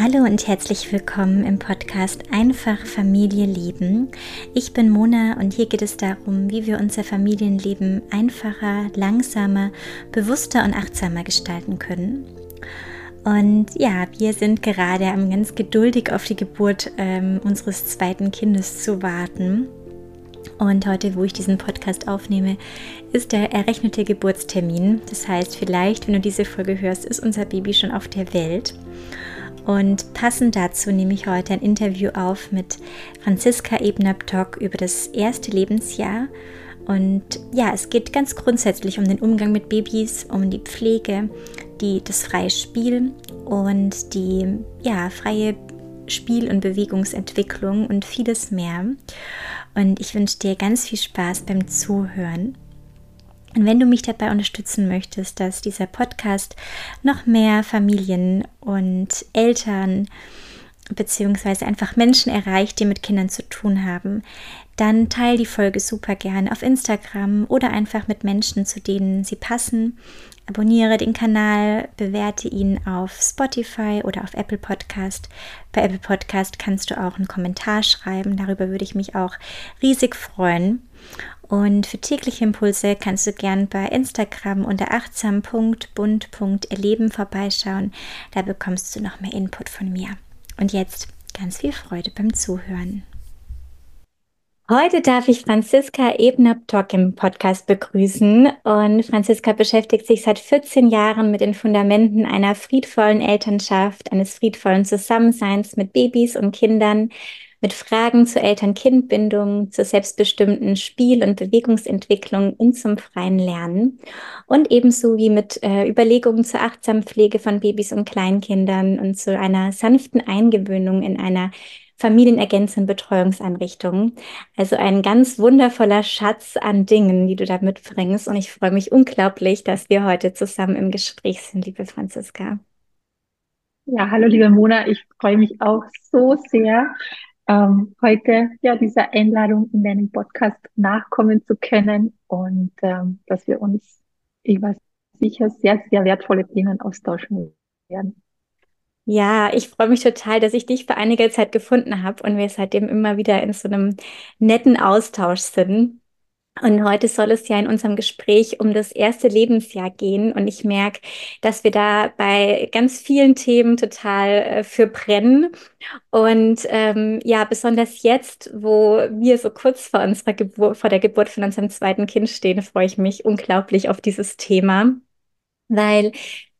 Hallo und herzlich willkommen im Podcast Einfach Familie leben. Ich bin Mona und hier geht es darum, wie wir unser Familienleben einfacher, langsamer, bewusster und achtsamer gestalten können. Und ja, wir sind gerade am ganz geduldig auf die Geburt ähm, unseres zweiten Kindes zu warten. Und heute, wo ich diesen Podcast aufnehme, ist der errechnete Geburtstermin. Das heißt, vielleicht, wenn du diese Folge hörst, ist unser Baby schon auf der Welt. Und passend dazu nehme ich heute ein Interview auf mit Franziska Ebner-Ptock über das erste Lebensjahr. Und ja, es geht ganz grundsätzlich um den Umgang mit Babys, um die Pflege, die, das freie Spiel und die ja, freie Spiel- und Bewegungsentwicklung und vieles mehr. Und ich wünsche dir ganz viel Spaß beim Zuhören. Und wenn du mich dabei unterstützen möchtest, dass dieser Podcast noch mehr Familien und Eltern beziehungsweise einfach Menschen erreicht, die mit Kindern zu tun haben, dann teile die Folge super gern auf Instagram oder einfach mit Menschen, zu denen sie passen. Abonniere den Kanal, bewerte ihn auf Spotify oder auf Apple Podcast. Bei Apple Podcast kannst du auch einen Kommentar schreiben, darüber würde ich mich auch riesig freuen. Und für tägliche Impulse kannst du gern bei Instagram unter achtsam.bund.erleben vorbeischauen. Da bekommst du noch mehr Input von mir. Und jetzt ganz viel Freude beim Zuhören. Heute darf ich Franziska Ebner-Ptock im Podcast begrüßen. Und Franziska beschäftigt sich seit 14 Jahren mit den Fundamenten einer friedvollen Elternschaft, eines friedvollen Zusammenseins mit Babys und Kindern, mit Fragen zur Eltern-Kind-Bindung, zur selbstbestimmten Spiel- und Bewegungsentwicklung und zum freien Lernen und ebenso wie mit äh, Überlegungen zur achtsamen Pflege von Babys und Kleinkindern und zu einer sanften Eingewöhnung in einer familienergänzenden Betreuungseinrichtungen. Also ein ganz wundervoller Schatz an Dingen, die du da mitbringst. Und ich freue mich unglaublich, dass wir heute zusammen im Gespräch sind, liebe Franziska. Ja, hallo liebe Mona, ich freue mich auch so sehr, ähm, heute ja dieser Einladung in deinem Podcast nachkommen zu können und ähm, dass wir uns über sicher sehr, sehr wertvolle Themen austauschen werden. Ja, ich freue mich total, dass ich dich vor einiger Zeit gefunden habe und wir seitdem immer wieder in so einem netten Austausch sind. Und heute soll es ja in unserem Gespräch um das erste Lebensjahr gehen. Und ich merke, dass wir da bei ganz vielen Themen total äh, für brennen. Und ähm, ja, besonders jetzt, wo wir so kurz vor unserer Geburt, vor der Geburt von unserem zweiten Kind stehen, freue ich mich unglaublich auf dieses Thema. Weil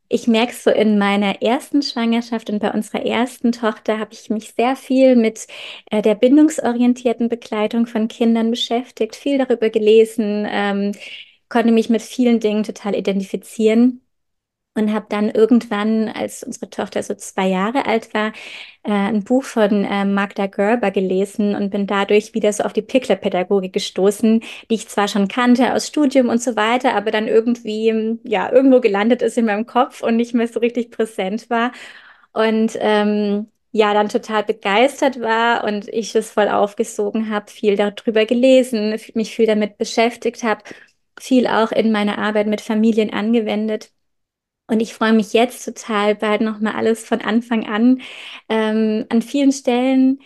ich merke so in meiner ersten Schwangerschaft und bei unserer ersten Tochter habe ich mich sehr viel mit äh, der bindungsorientierten Begleitung von Kindern beschäftigt, viel darüber gelesen, ähm, konnte mich mit vielen Dingen total identifizieren und habe dann irgendwann, als unsere Tochter so zwei Jahre alt war, äh, ein Buch von äh, Magda Gerber gelesen und bin dadurch wieder so auf die Pickler-Pädagogik gestoßen, die ich zwar schon kannte aus Studium und so weiter, aber dann irgendwie ja irgendwo gelandet ist in meinem Kopf und nicht mehr so richtig präsent war und ähm, ja, dann total begeistert war und ich es voll aufgesogen habe, viel darüber gelesen, mich viel damit beschäftigt habe, viel auch in meiner Arbeit mit Familien angewendet. Und ich freue mich jetzt total, bald nochmal alles von Anfang an ähm, an vielen Stellen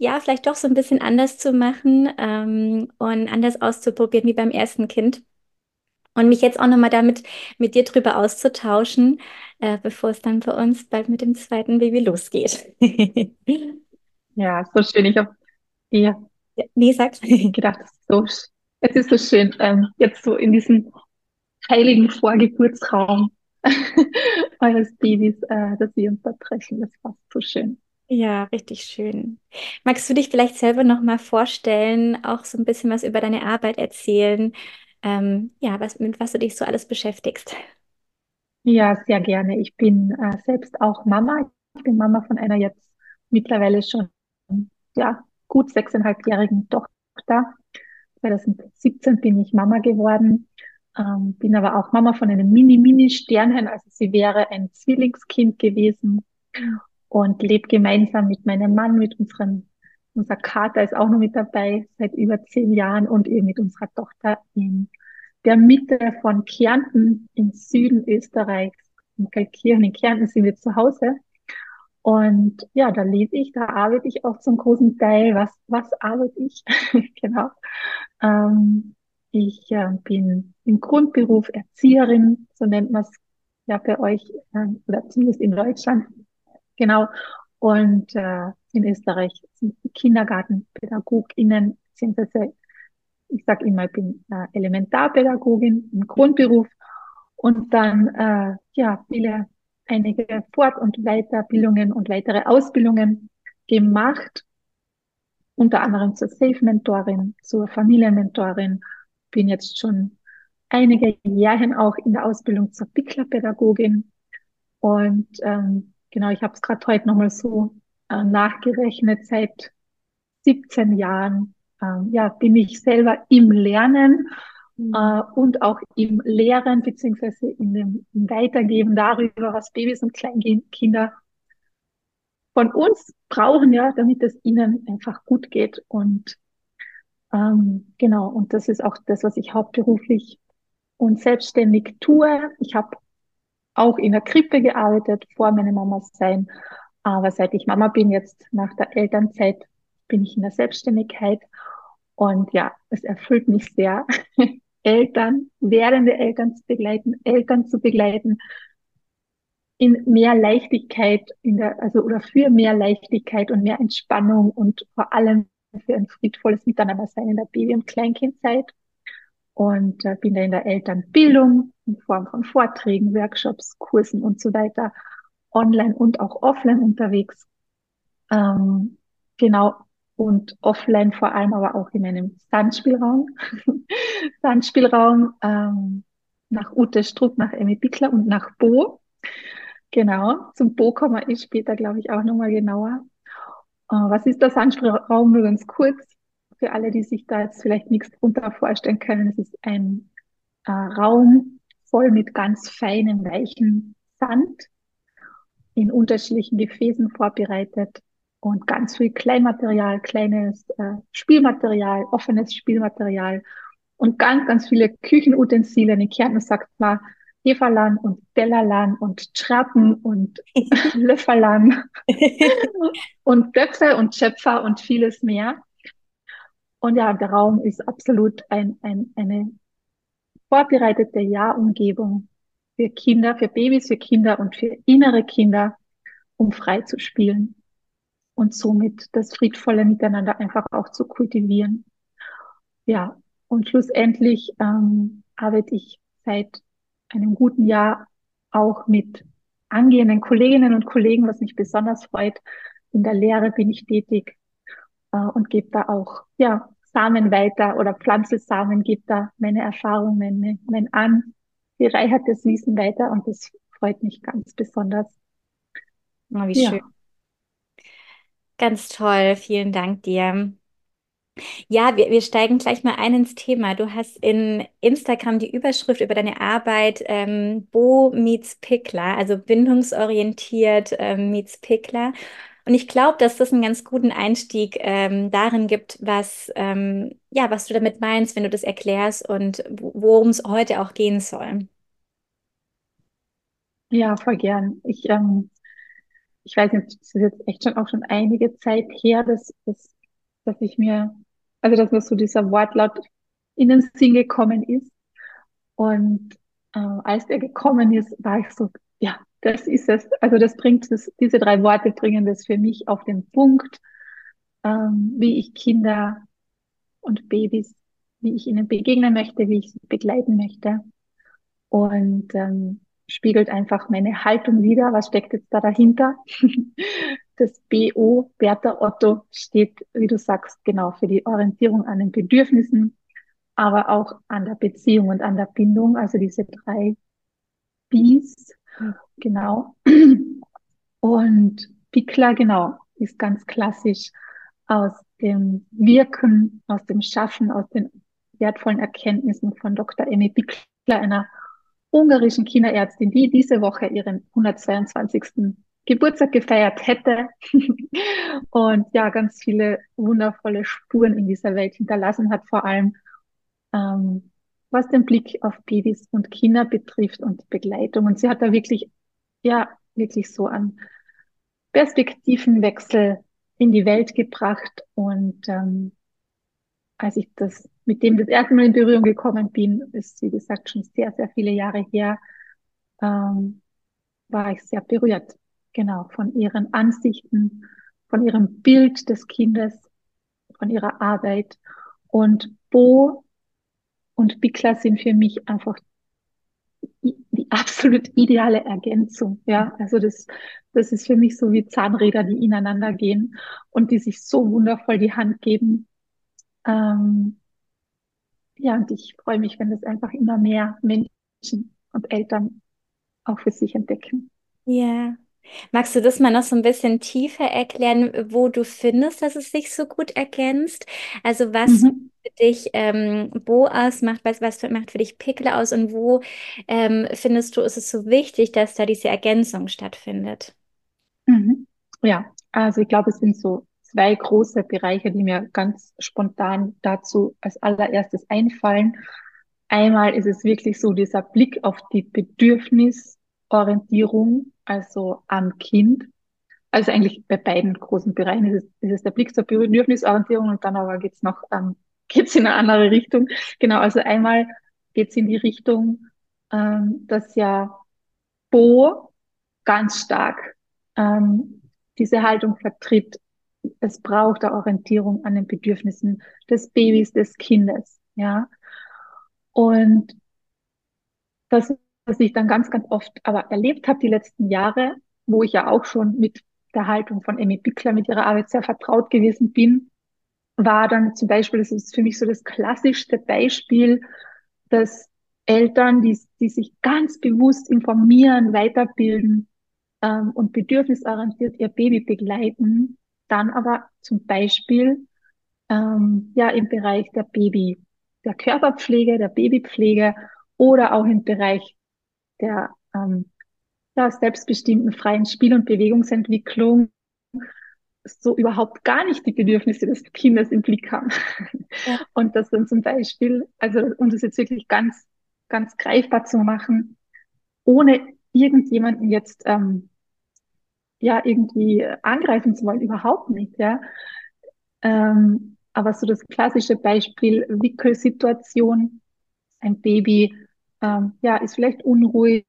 ja, vielleicht doch so ein bisschen anders zu machen ähm, und anders auszuprobieren wie beim ersten Kind. Und mich jetzt auch nochmal damit mit dir drüber auszutauschen, äh, bevor es dann für uns bald mit dem zweiten Baby losgeht. ja, so schön. Ich habe ja, nee, sag's. gedacht, so, es ist so schön, ähm, jetzt so in diesem heiligen Vorgeburtsraum eures Babys, äh, dass wir uns da treffen. Das war so schön. Ja, richtig schön. Magst du dich vielleicht selber noch mal vorstellen, auch so ein bisschen was über deine Arbeit erzählen? Ähm, ja, was, mit was du dich so alles beschäftigst? Ja, sehr gerne. Ich bin äh, selbst auch Mama. Ich bin Mama von einer jetzt mittlerweile schon ja, gut sechseinhalbjährigen Tochter. 2017 bin ich Mama geworden ähm, bin aber auch Mama von einem Mini-Mini-Sternchen, also sie wäre ein Zwillingskind gewesen und lebt gemeinsam mit meinem Mann, mit unserem, unser Kater ist auch noch mit dabei seit über zehn Jahren und eben mit unserer Tochter in der Mitte von Kärnten im Süden Österreichs, in Kalkirchen in Kärnten sind wir zu Hause. Und ja, da lese ich, da arbeite ich auch zum großen Teil. Was, was arbeite ich? genau. Ähm, ich äh, bin im Grundberuf Erzieherin, so nennt man es ja bei euch, äh, oder zumindest in Deutschland. Genau. Und äh, in Österreich sind KindergartenpädagogInnen, beziehungsweise ich sage immer, ich bin äh, Elementarpädagogin im Grundberuf und dann äh, ja viele einige Fort- und Weiterbildungen und weitere Ausbildungen gemacht, unter anderem zur Safe-Mentorin, zur Familienmentorin, bin jetzt schon einige Jahre auch in der Ausbildung zur Picklerpädagogin und ähm, genau, ich habe es gerade heute nochmal so äh, nachgerechnet, seit 17 Jahren ähm, ja, bin ich selber im Lernen mhm. äh, und auch im Lehren beziehungsweise in dem Weitergeben darüber, was Babys und Kleinkinder von uns brauchen, ja, damit es ihnen einfach gut geht. Und ähm, genau, und das ist auch das, was ich hauptberuflich und selbstständig tue. Ich habe auch in der Krippe gearbeitet vor meiner Mama sein. Aber seit ich Mama bin, jetzt nach der Elternzeit, bin ich in der Selbstständigkeit. Und ja, es erfüllt mich sehr, Eltern, werdende Eltern zu begleiten, Eltern zu begleiten, in mehr Leichtigkeit, in der, also oder für mehr Leichtigkeit und mehr Entspannung und vor allem für ein friedvolles Miteinander sein in der Baby- und Kleinkindzeit. Und äh, bin da in der Elternbildung in Form von Vorträgen, Workshops, Kursen und so weiter, online und auch offline unterwegs. Ähm, genau, und offline vor allem aber auch in einem Sandspielraum. Sandspielraum ähm, nach Ute Struck, nach Emmy Bickler und nach Bo. Genau, zum Bo kommen wir später, glaube ich, auch nochmal genauer. Äh, was ist der Sandspielraum? Nur ganz kurz, für alle, die sich da jetzt vielleicht nichts drunter vorstellen können. Es ist ein äh, Raum voll mit ganz feinen, weichen Sand in unterschiedlichen Gefäßen vorbereitet und ganz viel Kleinmaterial, kleines äh, Spielmaterial, offenes Spielmaterial und ganz, ganz viele Küchenutensile. In Kärnten sagt man Heferlan und Bellerlan und Trappen und Löfferlan und Töpfe und Schöpfer und vieles mehr. Und ja, der Raum ist absolut ein, ein, eine vorbereitete Jahrumgebung für Kinder, für Babys, für Kinder und für innere Kinder, um frei zu spielen und somit das friedvolle Miteinander einfach auch zu kultivieren. Ja, und schlussendlich ähm, arbeite ich seit einem guten Jahr auch mit angehenden Kolleginnen und Kollegen, was mich besonders freut. In der Lehre bin ich tätig äh, und gebe da auch ja Samen weiter oder Pflanzelsamen, gebe da meine Erfahrungen, mein, mein an, bereichertes Wissen weiter und das freut mich ganz besonders. Oh, wie ja. schön. Ganz toll, vielen Dank dir. Ja, wir, wir steigen gleich mal ein ins Thema. Du hast in Instagram die Überschrift über deine Arbeit ähm, Bo meets Pickler, also bindungsorientiert ähm, meets Pickler. Und ich glaube, dass das einen ganz guten Einstieg ähm, darin gibt, was, ähm, ja, was du damit meinst, wenn du das erklärst und worum es heute auch gehen soll. Ja, voll gern. Ich ähm, ich weiß nicht, es ist jetzt echt schon auch schon einige Zeit her, dass, dass, dass ich mir, also dass mir so dieser Wortlaut in den Sinn gekommen ist. Und äh, als der gekommen ist, war ich so, ja, das ist es. Also das bringt das, diese drei Worte bringen das für mich auf den Punkt, ähm, wie ich Kinder und Babys, wie ich ihnen begegnen möchte, wie ich sie begleiten möchte. Und ähm, spiegelt einfach meine Haltung wieder. Was steckt jetzt da dahinter? Das BO, Bertha Otto, steht, wie du sagst, genau für die Orientierung an den Bedürfnissen, aber auch an der Beziehung und an der Bindung. Also diese drei Bs, genau. Und Pickler, genau, ist ganz klassisch aus dem Wirken, aus dem Schaffen, aus den wertvollen Erkenntnissen von Dr. Emmy Pickler, einer ungarischen Kinderärztin, die diese Woche ihren 122. Geburtstag gefeiert hätte und ja, ganz viele wundervolle Spuren in dieser Welt hinterlassen hat, vor allem ähm, was den Blick auf Babys und Kinder betrifft und Begleitung. Und sie hat da wirklich, ja, wirklich so an Perspektivenwechsel in die Welt gebracht. Und ähm, als ich das mit dem das erste Mal in Berührung gekommen bin, ist wie gesagt schon sehr, sehr viele Jahre her, ähm, war ich sehr berührt. Genau, von ihren Ansichten, von ihrem Bild des Kindes, von ihrer Arbeit. Und Bo und Bikla sind für mich einfach die absolut ideale Ergänzung. Ja, also das, das ist für mich so wie Zahnräder, die ineinander gehen und die sich so wundervoll die Hand geben. Ähm, ja, und ich freue mich, wenn das einfach immer mehr Menschen und Eltern auch für sich entdecken. Ja. Magst du das mal noch so ein bisschen tiefer erklären, wo du findest, dass es sich so gut ergänzt? Also was Mhm. für dich ähm, Bo ausmacht, was, was macht für dich Pickel aus und wo ähm, findest du, ist es so wichtig, dass da diese Ergänzung stattfindet? Mhm. Ja, also ich glaube, es sind so zwei große Bereiche, die mir ganz spontan dazu als allererstes einfallen. Einmal ist es wirklich so dieser Blick auf die Bedürfnisorientierung, also am Kind. Also eigentlich bei beiden großen Bereichen ist es, ist es der Blick zur Bedürfnisorientierung und dann aber geht's noch, ähm, geht's in eine andere Richtung. Genau, also einmal geht's in die Richtung, ähm, dass ja Bo ganz stark ähm, diese Haltung vertritt. Es braucht eine Orientierung an den Bedürfnissen des Babys, des Kindes, ja. Und das, was ich dann ganz, ganz oft aber erlebt habe die letzten Jahre, wo ich ja auch schon mit der Haltung von Emmy Bickler, mit ihrer Arbeit sehr vertraut gewesen bin, war dann zum Beispiel, das ist für mich so das klassischste Beispiel, dass Eltern, die, die sich ganz bewusst informieren, weiterbilden ähm, und bedürfnisorientiert ihr Baby begleiten, dann aber zum Beispiel ähm, ja im Bereich der Baby, der Körperpflege, der Babypflege oder auch im Bereich der ähm, ja, selbstbestimmten freien Spiel- und Bewegungsentwicklung so überhaupt gar nicht die Bedürfnisse des Kindes im Blick haben. Ja. Und das dann zum Beispiel, also um das jetzt wirklich ganz, ganz greifbar zu machen, ohne irgendjemanden jetzt ähm, ja irgendwie angreifen zu wollen, überhaupt nicht, ja. Ähm, aber so das klassische Beispiel Wickelsituation, ein Baby ähm, ja ist vielleicht unruhig,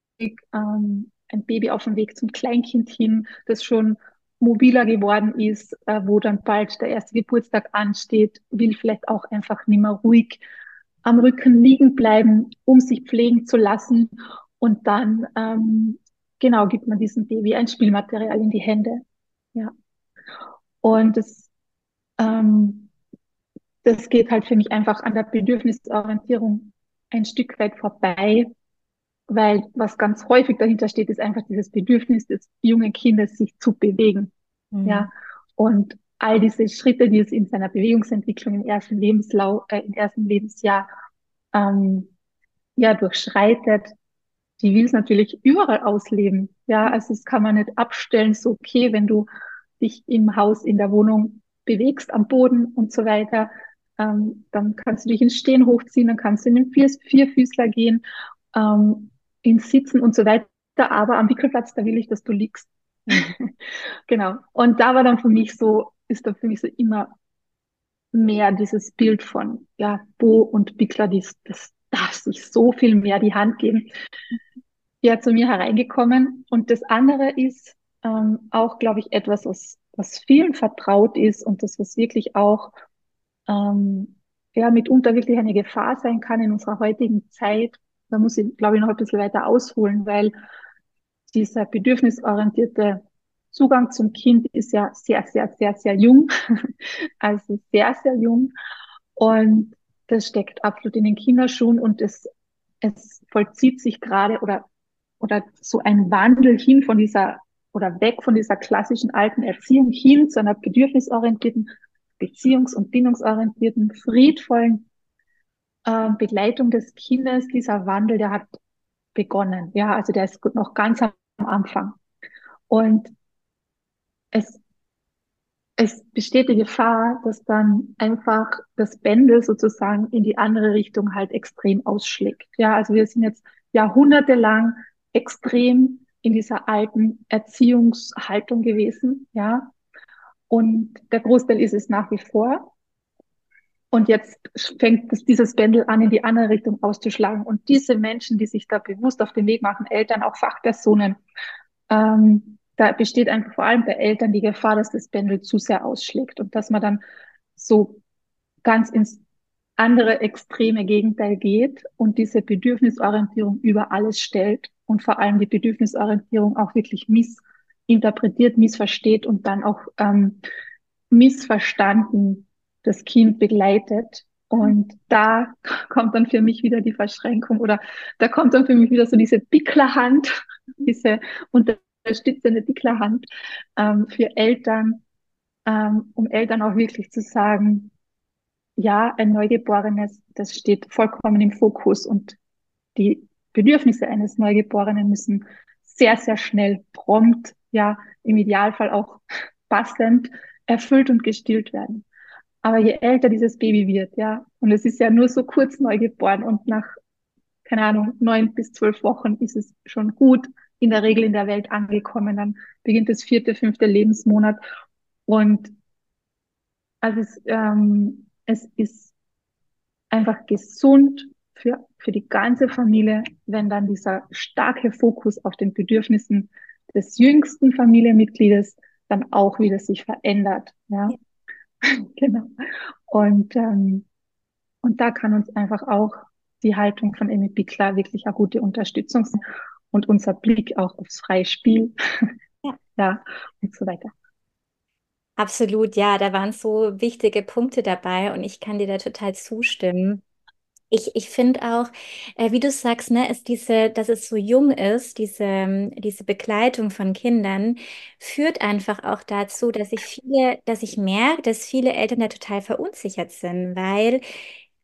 ähm, ein Baby auf dem Weg zum Kleinkind hin, das schon mobiler geworden ist, äh, wo dann bald der erste Geburtstag ansteht, will vielleicht auch einfach nicht mehr ruhig am Rücken liegen bleiben, um sich pflegen zu lassen. Und dann, ähm, genau, gibt man diesem Baby ein Spielmaterial in die Hände. Ja. Und das, ähm, das geht halt für mich einfach an der Bedürfnisorientierung ein Stück weit vorbei, weil was ganz häufig dahinter steht, ist einfach dieses Bedürfnis des jungen Kindes, sich zu bewegen. Mhm. Ja, und all diese Schritte, die es in seiner Bewegungsentwicklung im ersten Lebenslau äh, im ersten Lebensjahr ähm, ja durchschreitet, die will es natürlich überall ausleben. Ja, also das kann man nicht abstellen, so okay, wenn du dich im Haus, in der Wohnung bewegst, am Boden und so weiter, ähm, dann kannst du dich ins Stehen hochziehen, dann kannst du in den Vier Vierfüßler gehen, ähm, ins Sitzen und so weiter. Aber am Wickelplatz, da will ich, dass du liegst. Genau. Und da war dann für mich so, ist da für mich so immer mehr dieses Bild von, ja, Bo und Bickler, das, das darf sich so viel mehr die Hand geben, ja, zu mir hereingekommen. Und das andere ist ähm, auch, glaube ich, etwas, was, was vielen vertraut ist und das, was wirklich auch, ähm, ja, mitunter wirklich eine Gefahr sein kann in unserer heutigen Zeit. Da muss ich, glaube ich, noch ein bisschen weiter ausholen, weil dieser bedürfnisorientierte Zugang zum Kind ist ja sehr, sehr, sehr, sehr jung. also sehr, sehr jung. Und das steckt absolut in den Kinderschuhen und es, es vollzieht sich gerade oder, oder so ein Wandel hin von dieser oder weg von dieser klassischen alten Erziehung hin zu einer bedürfnisorientierten, beziehungs- und bindungsorientierten, friedvollen äh, Begleitung des Kindes. Dieser Wandel, der hat begonnen. Ja, also der ist noch ganz am Anfang. Und es, es besteht die Gefahr, dass dann einfach das Pendel sozusagen in die andere Richtung halt extrem ausschlägt. Ja, also wir sind jetzt jahrhundertelang extrem in dieser alten Erziehungshaltung gewesen, ja. Und der Großteil ist es nach wie vor. Und jetzt fängt das, dieses Pendel an, in die andere Richtung auszuschlagen. Und diese Menschen, die sich da bewusst auf den Weg machen, Eltern, auch Fachpersonen, ähm, da besteht einfach vor allem bei Eltern die Gefahr, dass das Pendel zu sehr ausschlägt und dass man dann so ganz ins andere extreme Gegenteil geht und diese Bedürfnisorientierung über alles stellt und vor allem die Bedürfnisorientierung auch wirklich missinterpretiert, missversteht und dann auch ähm, missverstanden das Kind begleitet. Und da kommt dann für mich wieder die Verschränkung oder da kommt dann für mich wieder so diese Picklerhand, diese unterstützende Picklerhand ähm, für Eltern, ähm, um Eltern auch wirklich zu sagen, ja, ein Neugeborenes, das steht vollkommen im Fokus und die Bedürfnisse eines Neugeborenen müssen sehr, sehr schnell, prompt, ja, im Idealfall auch passend erfüllt und gestillt werden. Aber je älter dieses Baby wird, ja, und es ist ja nur so kurz neugeboren und nach, keine Ahnung, neun bis zwölf Wochen ist es schon gut in der Regel in der Welt angekommen. Dann beginnt das vierte, fünfte Lebensmonat. Und also es, ähm, es ist einfach gesund für, für die ganze Familie, wenn dann dieser starke Fokus auf den Bedürfnissen des jüngsten Familienmitgliedes dann auch wieder sich verändert. Ja. ja. genau. Und, ähm, und da kann uns einfach auch die Haltung von Amy Bickler wirklich eine gute Unterstützung sein und unser Blick auch aufs freie Spiel. Ja. ja, und so weiter. Absolut, ja, da waren so wichtige Punkte dabei und ich kann dir da total zustimmen. Ich, ich finde auch, äh, wie du sagst, ne, ist diese, dass es so jung ist, diese, diese Begleitung von Kindern, führt einfach auch dazu, dass ich viele, dass ich merke, dass viele Eltern da total verunsichert sind, weil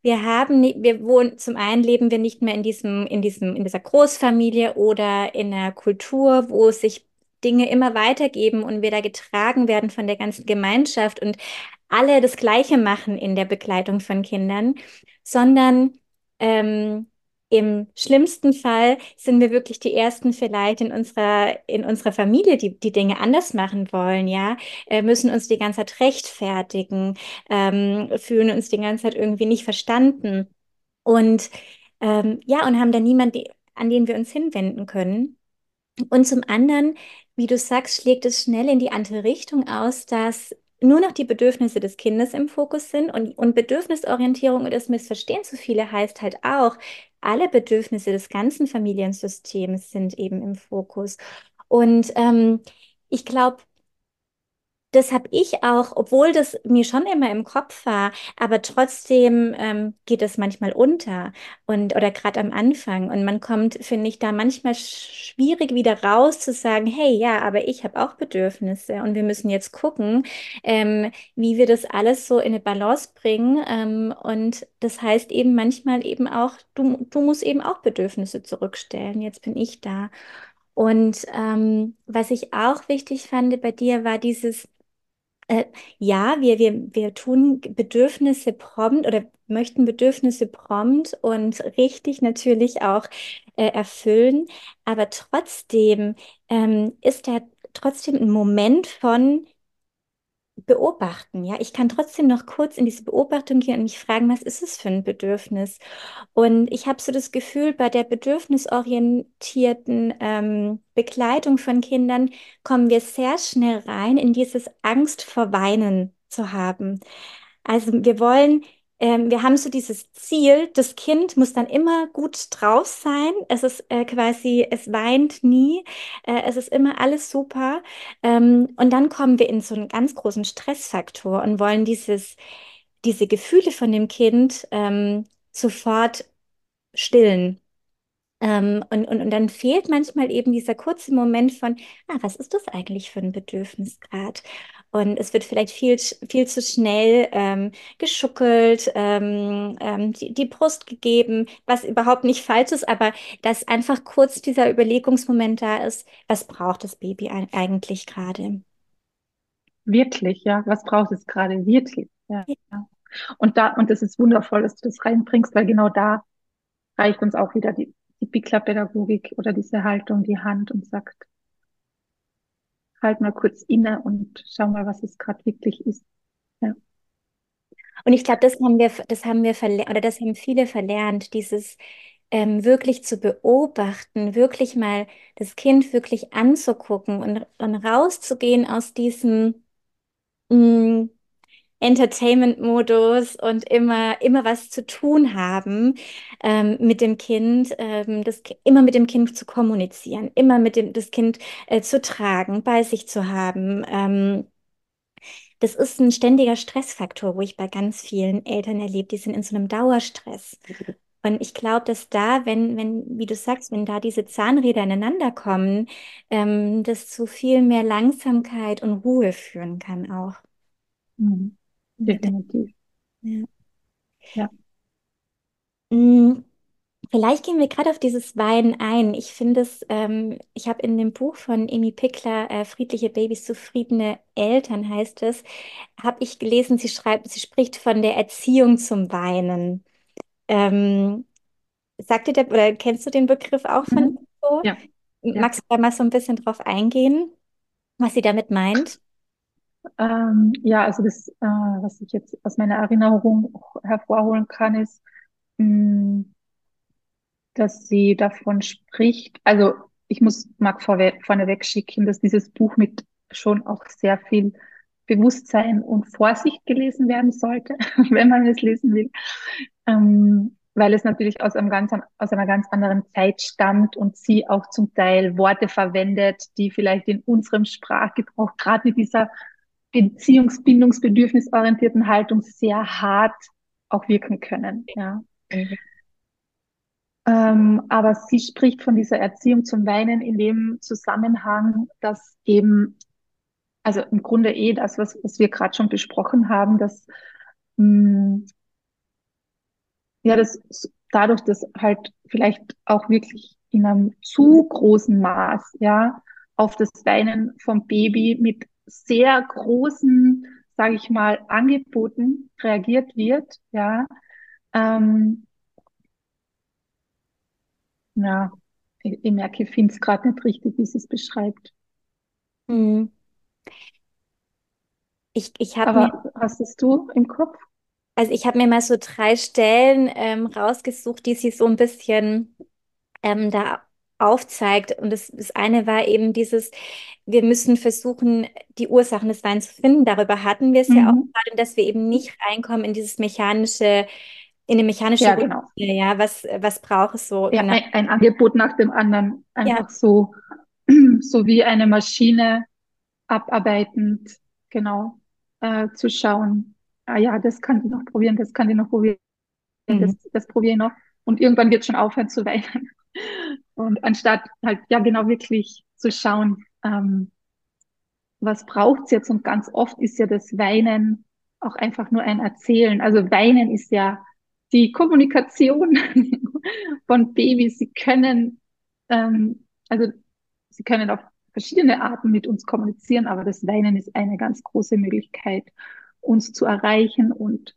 wir haben, wir wohnen, zum einen leben wir nicht mehr in diesem, in diesem, in dieser Großfamilie oder in einer Kultur, wo sich Dinge immer weitergeben und wir da getragen werden von der ganzen Gemeinschaft und alle das Gleiche machen in der Begleitung von Kindern, sondern ähm, im schlimmsten Fall sind wir wirklich die Ersten vielleicht in unserer, in unserer Familie, die die Dinge anders machen wollen, ja, äh, müssen uns die ganze Zeit rechtfertigen, ähm, fühlen uns die ganze Zeit irgendwie nicht verstanden und ähm, ja, und haben da niemanden, an den wir uns hinwenden können. Und zum anderen, wie du sagst, schlägt es schnell in die andere Richtung aus, dass nur noch die Bedürfnisse des Kindes im Fokus sind und, und Bedürfnisorientierung und das Missverstehen zu viele heißt halt auch, alle Bedürfnisse des ganzen Familiensystems sind eben im Fokus. Und ähm, ich glaube, das habe ich auch, obwohl das mir schon immer im Kopf war, aber trotzdem ähm, geht es manchmal unter und oder gerade am Anfang und man kommt, finde ich, da manchmal schwierig wieder raus zu sagen, hey, ja, aber ich habe auch Bedürfnisse und wir müssen jetzt gucken, ähm, wie wir das alles so in eine Balance bringen ähm, und das heißt eben manchmal eben auch, du, du musst eben auch Bedürfnisse zurückstellen. Jetzt bin ich da. Und ähm, was ich auch wichtig fand bei dir, war dieses äh, ja, wir, wir, wir tun Bedürfnisse prompt oder möchten Bedürfnisse prompt und richtig natürlich auch äh, erfüllen, aber trotzdem ähm, ist da trotzdem ein Moment von beobachten. Ja, ich kann trotzdem noch kurz in diese Beobachtung gehen und mich fragen, was ist es für ein Bedürfnis? Und ich habe so das Gefühl, bei der bedürfnisorientierten ähm, Begleitung von Kindern kommen wir sehr schnell rein in dieses Angst vor Weinen zu haben. Also wir wollen ähm, wir haben so dieses Ziel, das Kind muss dann immer gut drauf sein. Es ist äh, quasi, es weint nie, äh, es ist immer alles super. Ähm, und dann kommen wir in so einen ganz großen Stressfaktor und wollen dieses, diese Gefühle von dem Kind ähm, sofort stillen. Ähm, und, und, und dann fehlt manchmal eben dieser kurze Moment von, ah, was ist das eigentlich für ein Bedürfnis gerade? Und es wird vielleicht viel, viel zu schnell ähm, geschuckelt, ähm, ähm, die, die Brust gegeben, was überhaupt nicht falsch ist, aber dass einfach kurz dieser Überlegungsmoment da ist, was braucht das Baby eigentlich gerade? Wirklich, ja, was braucht es gerade wirklich? Ja. ja. Und da, und das ist wundervoll, dass du das reinbringst, weil genau da reicht uns auch wieder die, die Bikla-Pädagogik oder diese Haltung, die Hand und sagt, halt mal kurz inne und schau mal, was es gerade wirklich ist. Ja. Und ich glaube, das haben wir, das haben wir verlernt, oder das haben viele verlernt, dieses ähm, wirklich zu beobachten, wirklich mal das Kind wirklich anzugucken und, und rauszugehen aus diesem mh, mm, Entertainment-Modus und immer, immer was zu tun haben ähm, mit dem Kind, ähm, das, immer mit dem Kind zu kommunizieren, immer mit dem das Kind äh, zu tragen, bei sich zu haben. Ähm, das ist ein ständiger Stressfaktor, wo ich bei ganz vielen Eltern erlebe, die sind in so einem Dauerstress. Und ich glaube, dass da, wenn, wenn, wie du sagst, wenn da diese Zahnräder ineinander kommen, ähm, das zu viel mehr Langsamkeit und Ruhe führen kann auch. Mhm. Definitiv. Ja. Ja. Mm, Vielleicht gehen wir gerade auf dieses Weinen ein. Ich finde es, ähm, ich habe in dem Buch von Amy Pickler, äh, Friedliche Babys, zufriedene Eltern heißt es, habe ich gelesen, sie schreibt, sie spricht von der Erziehung zum Weinen. Ähm, sagt ihr der, oder kennst du den Begriff auch von Mhm. so? Ja. Magst du da mal so ein bisschen drauf eingehen, was sie damit meint? Ähm, ja, also das, äh, was ich jetzt aus meiner Erinnerung hervorholen kann, ist, mh, dass sie davon spricht. Also ich muss mag vorwe vorneweg schicken, dass dieses Buch mit schon auch sehr viel Bewusstsein und Vorsicht gelesen werden sollte, wenn man es lesen will, ähm, weil es natürlich aus einem ganz aus einer ganz anderen Zeit stammt und sie auch zum Teil Worte verwendet, die vielleicht in unserem Sprachgebrauch gerade mit dieser Beziehungs-, bindungsbedürfnisorientierten Haltung sehr hart auch wirken können. Ja. Mhm. Ähm, aber sie spricht von dieser Erziehung zum Weinen in dem Zusammenhang, dass eben, also im Grunde eh das, was, was wir gerade schon besprochen haben, dass mh, ja, das dadurch, dass halt vielleicht auch wirklich in einem zu großen Maß, ja, auf das Weinen vom Baby mit sehr großen, sage ich mal, Angeboten reagiert wird, ja, ähm, ja, ich, ich merke, ich finde es gerade nicht richtig, wie sie es beschreibt. Mhm. Ich, ich habe mir hast es du im Kopf? Also ich habe mir mal so drei Stellen ähm, rausgesucht, die sie so ein bisschen ähm, da aufzeigt. Und das, das eine war eben dieses, wir müssen versuchen, die Ursachen des Weins zu finden. Darüber hatten wir es ja auch Mhm. gerade, dass wir eben nicht reinkommen in dieses mechanische, in eine mechanische Ja, Routine. genau. Ja, was, was braucht es so? Ja, Genau. ein, ein Angebot nach dem anderen, Ja. einfach so, so wie eine Maschine abarbeitend, genau, äh, zu schauen, ah ja, das kann die noch probieren, das kann die noch probieren, Mhm. das, das probiere ich noch. Und irgendwann wird schon aufhören zu weinen. Und anstatt halt, ja, genau wirklich zu schauen, ähm, was braucht's jetzt? Und ganz oft ist ja das Weinen auch einfach nur ein Erzählen. Also Weinen ist ja die Kommunikation von Babys. Sie können, ähm, also sie können auf verschiedene Arten mit uns kommunizieren, aber das Weinen ist eine ganz große Möglichkeit, uns zu erreichen und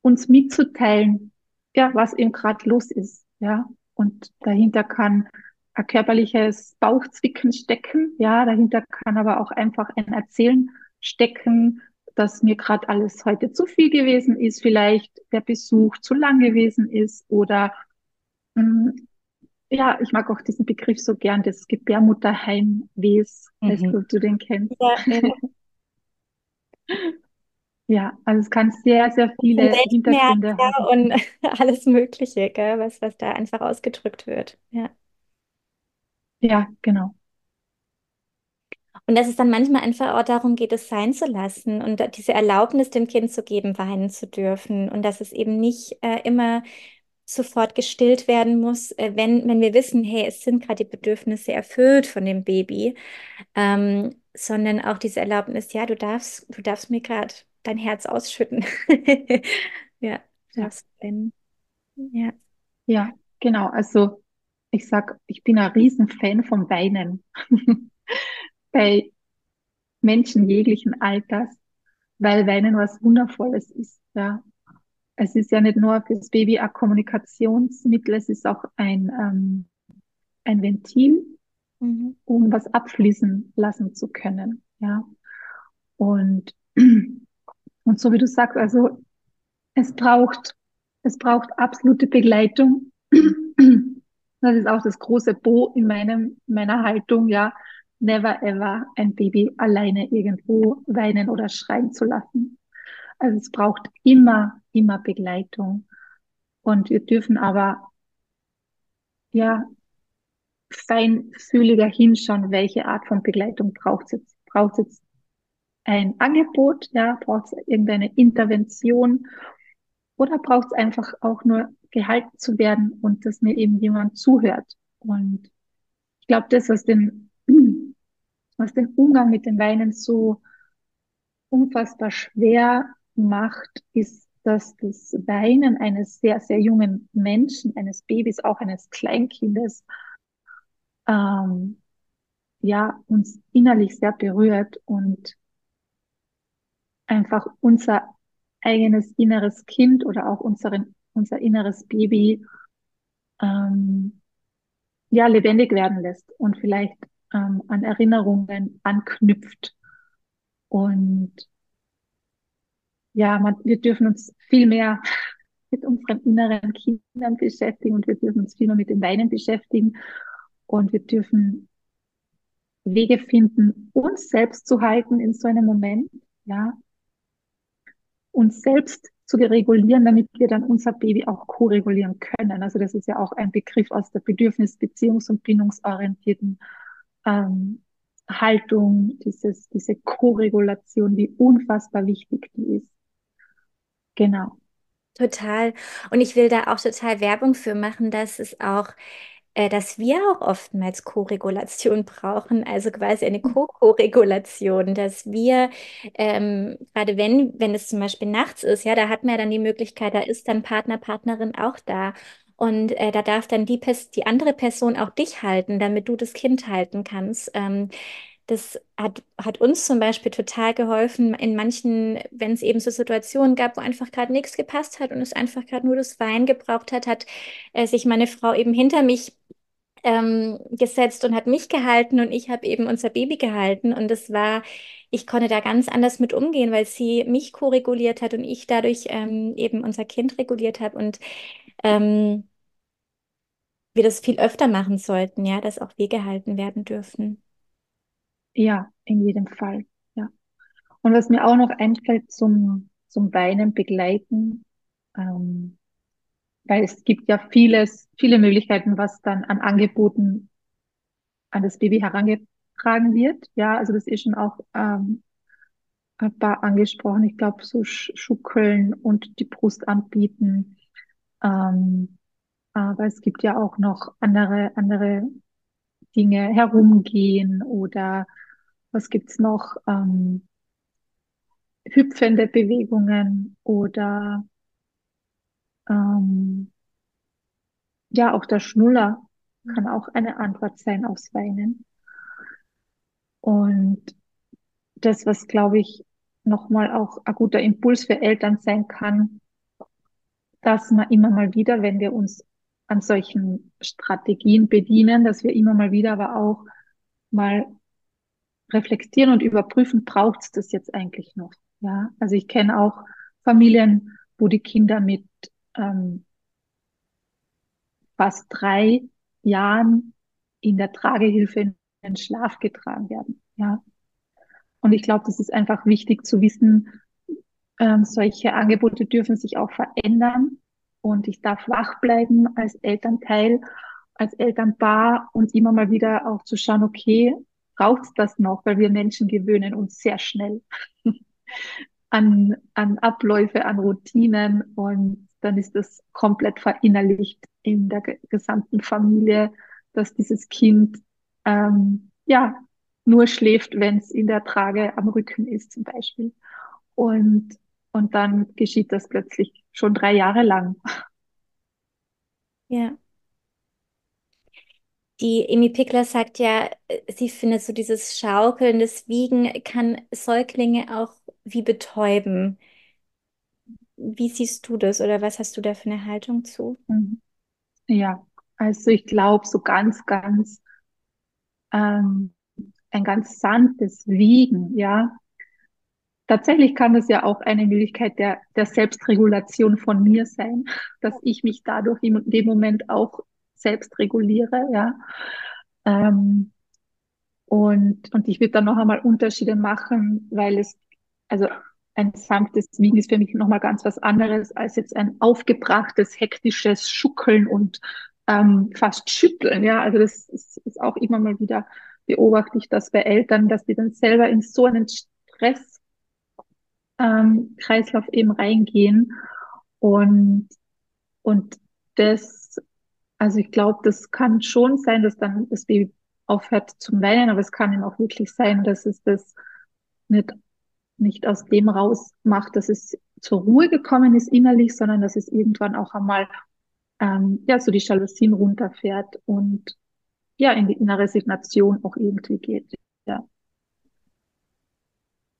uns mitzuteilen, ja, was eben gerade los ist, ja. Und dahinter kann ein körperliches Bauchzwicken stecken, ja, dahinter kann aber auch einfach ein Erzählen stecken, dass mir gerade alles heute zu viel gewesen ist, vielleicht der Besuch zu lang gewesen ist oder mh, ja, ich mag auch diesen Begriff so gern, des Gebärmutterheimwehs, weißt Mhm. du, ob du den kennst. Ja, ja. Ja, also es kann sehr, sehr viele Hintergründe haben. und alles Mögliche, gell, was, was da einfach ausgedrückt wird. Ja. Ja, genau. Und dass es dann manchmal einfach auch darum geht, es sein zu lassen und diese Erlaubnis dem Kind zu geben, weinen zu dürfen. Und dass es eben nicht äh, immer sofort gestillt werden muss, äh, wenn, wenn wir wissen, hey, es sind gerade die Bedürfnisse erfüllt von dem Baby, ähm, sondern auch diese Erlaubnis, ja, du darfst, du darfst mir gerade dein Herz ausschütten. Ja, du Ja, darfst weinen. Ja. ja, genau. Also ich sag, ich bin ein Riesenfan vom Weinen bei Menschen jeglichen Alters, weil Weinen was Wundervolles ist. Ja, es ist ja nicht nur für das Baby ein Kommunikationsmittel, es ist auch ein, ähm, ein Ventil, Mhm. um was abfließen lassen zu können. Ja. Und, und so wie du sagst, also es braucht, es braucht absolute Begleitung. Das ist auch das große Bo in meinem, meiner Haltung, ja. Never ever ein Baby alleine irgendwo weinen oder schreien zu lassen. Also es braucht immer, immer Begleitung. Und wir dürfen aber, ja, feinfühliger hinschauen, welche Art von Begleitung braucht es jetzt. Braucht es jetzt ein Angebot, ja, braucht es irgendeine Intervention oder braucht es einfach auch nur gehalten zu werden und dass mir eben jemand zuhört. Und ich glaube, das, was den, was den Umgang mit dem Weinen so unfassbar schwer macht, ist, dass das Weinen eines sehr, sehr jungen Menschen, eines Babys, auch eines Kleinkindes, ähm, ja, uns innerlich sehr berührt und einfach unser eigenes inneres Kind oder auch unseren, unser inneres Baby ähm, ja lebendig werden lässt und vielleicht ähm, an Erinnerungen anknüpft. Und ja, man, wir dürfen uns viel mehr mit unseren inneren Kindern beschäftigen und wir dürfen uns viel mehr mit den Weinen beschäftigen und wir dürfen Wege finden, uns selbst zu halten in so einem Moment, ja, uns selbst zu regulieren, damit wir dann unser Baby auch co-regulieren können. Also das ist ja auch ein Begriff aus der Bedürfnis-, Beziehungs- und bindungsorientierten ähm, Haltung, dieses, diese Co-Regulation, wie unfassbar wichtig die ist. Genau. Total. Und ich will da auch total Werbung für machen, dass es auch äh, dass wir auch oftmals Co-Regulation brauchen, also quasi eine Co-Co-Regulation, dass wir, ähm, gerade wenn, wenn es zum Beispiel nachts ist, ja, da hat man ja dann die Möglichkeit, da ist dann Partner, Partnerin auch da. Und äh, da darf dann die, die andere Person auch dich halten, damit du das Kind halten kannst. Ähm, das hat, hat uns zum Beispiel total geholfen in manchen, wenn es eben so Situationen gab, wo einfach gerade nichts gepasst hat und es einfach gerade nur das Wein gebraucht hat, hat äh, sich meine Frau eben hinter mich ähm, gesetzt und hat mich gehalten und ich habe eben unser Baby gehalten. Und das war, ich konnte da ganz anders mit umgehen, weil sie mich ko-reguliert hat und ich dadurch ähm, eben unser Kind reguliert habe und ähm, wir das viel öfter machen sollten, ja, dass auch wir gehalten werden dürfen. Ja, in jedem Fall. Ja. Und was mir auch noch einfällt zum, zum Weinen begleiten, ähm, weil es gibt ja vieles, viele Möglichkeiten, was dann an Angeboten an das Baby herangetragen wird. Ja, also das ist schon auch ähm, ein paar angesprochen. Ich glaube, so Schuckeln und die Brust anbieten. Ähm, aber es gibt ja auch noch andere, andere Dinge, herumgehen oder was gibt's noch? Ähm, hüpfende Bewegungen oder ähm, ja, auch der Schnuller kann auch eine Antwort sein aufs Weinen. Und das, was glaube ich nochmal auch ein guter Impuls für Eltern sein kann, dass man immer mal wieder, wenn wir uns an solchen Strategien bedienen, dass wir immer mal wieder aber auch mal reflektieren und überprüfen, braucht es das jetzt eigentlich noch? Ja, also ich kenne auch Familien, wo die Kinder mit ähm, fast drei Jahren in der Tragehilfe in den Schlaf getragen werden. Ja. Und ich glaube, das ist einfach wichtig zu wissen, ähm, solche Angebote dürfen sich auch verändern und ich darf wach bleiben als Elternteil, als Elternpaar und immer mal wieder auch zu schauen, okay, braucht es das noch, weil wir Menschen gewöhnen uns sehr schnell an, an Abläufe, an Routinen und dann ist das komplett verinnerlicht in der gesamten Familie, dass dieses Kind ähm, ja nur schläft, wenn es in der Trage am Rücken ist zum Beispiel. Und, und dann geschieht das plötzlich schon drei Jahre lang. Ja. Die Amy Pickler sagt ja, sie findet so dieses Schaukeln, das Wiegen kann Säuglinge auch wie betäuben. wie siehst du das oder was hast du da für eine Haltung zu? Mhm. Ja, also ich glaube, so ganz, ganz ähm, ein ganz sanftes Wiegen, ja. Tatsächlich kann das ja auch eine Möglichkeit der, der Selbstregulation von mir sein, dass ich mich dadurch in dem Moment auch selbst reguliere, ja. Ähm, und, und ich würde dann noch einmal Unterschiede machen, weil es, also ein sanftes Wiegen ist für mich nochmal ganz was anderes als jetzt ein aufgebrachtes, hektisches Schuckeln und ähm, fast Schütteln. Ja, also das ist, ist auch immer mal wieder beobachte ich das bei Eltern, dass die dann selber in so einen Stress ähm, Kreislauf eben reingehen und und das, also ich glaube, das kann schon sein, dass dann das Baby aufhört zum Weinen, aber es kann eben auch wirklich sein, dass es das nicht nicht aus dem raus macht, dass es zur Ruhe gekommen ist innerlich, sondern dass es irgendwann auch einmal ähm, ja so die Jalousien runterfährt und ja in, die, in eine Resignation auch irgendwie geht. Ja.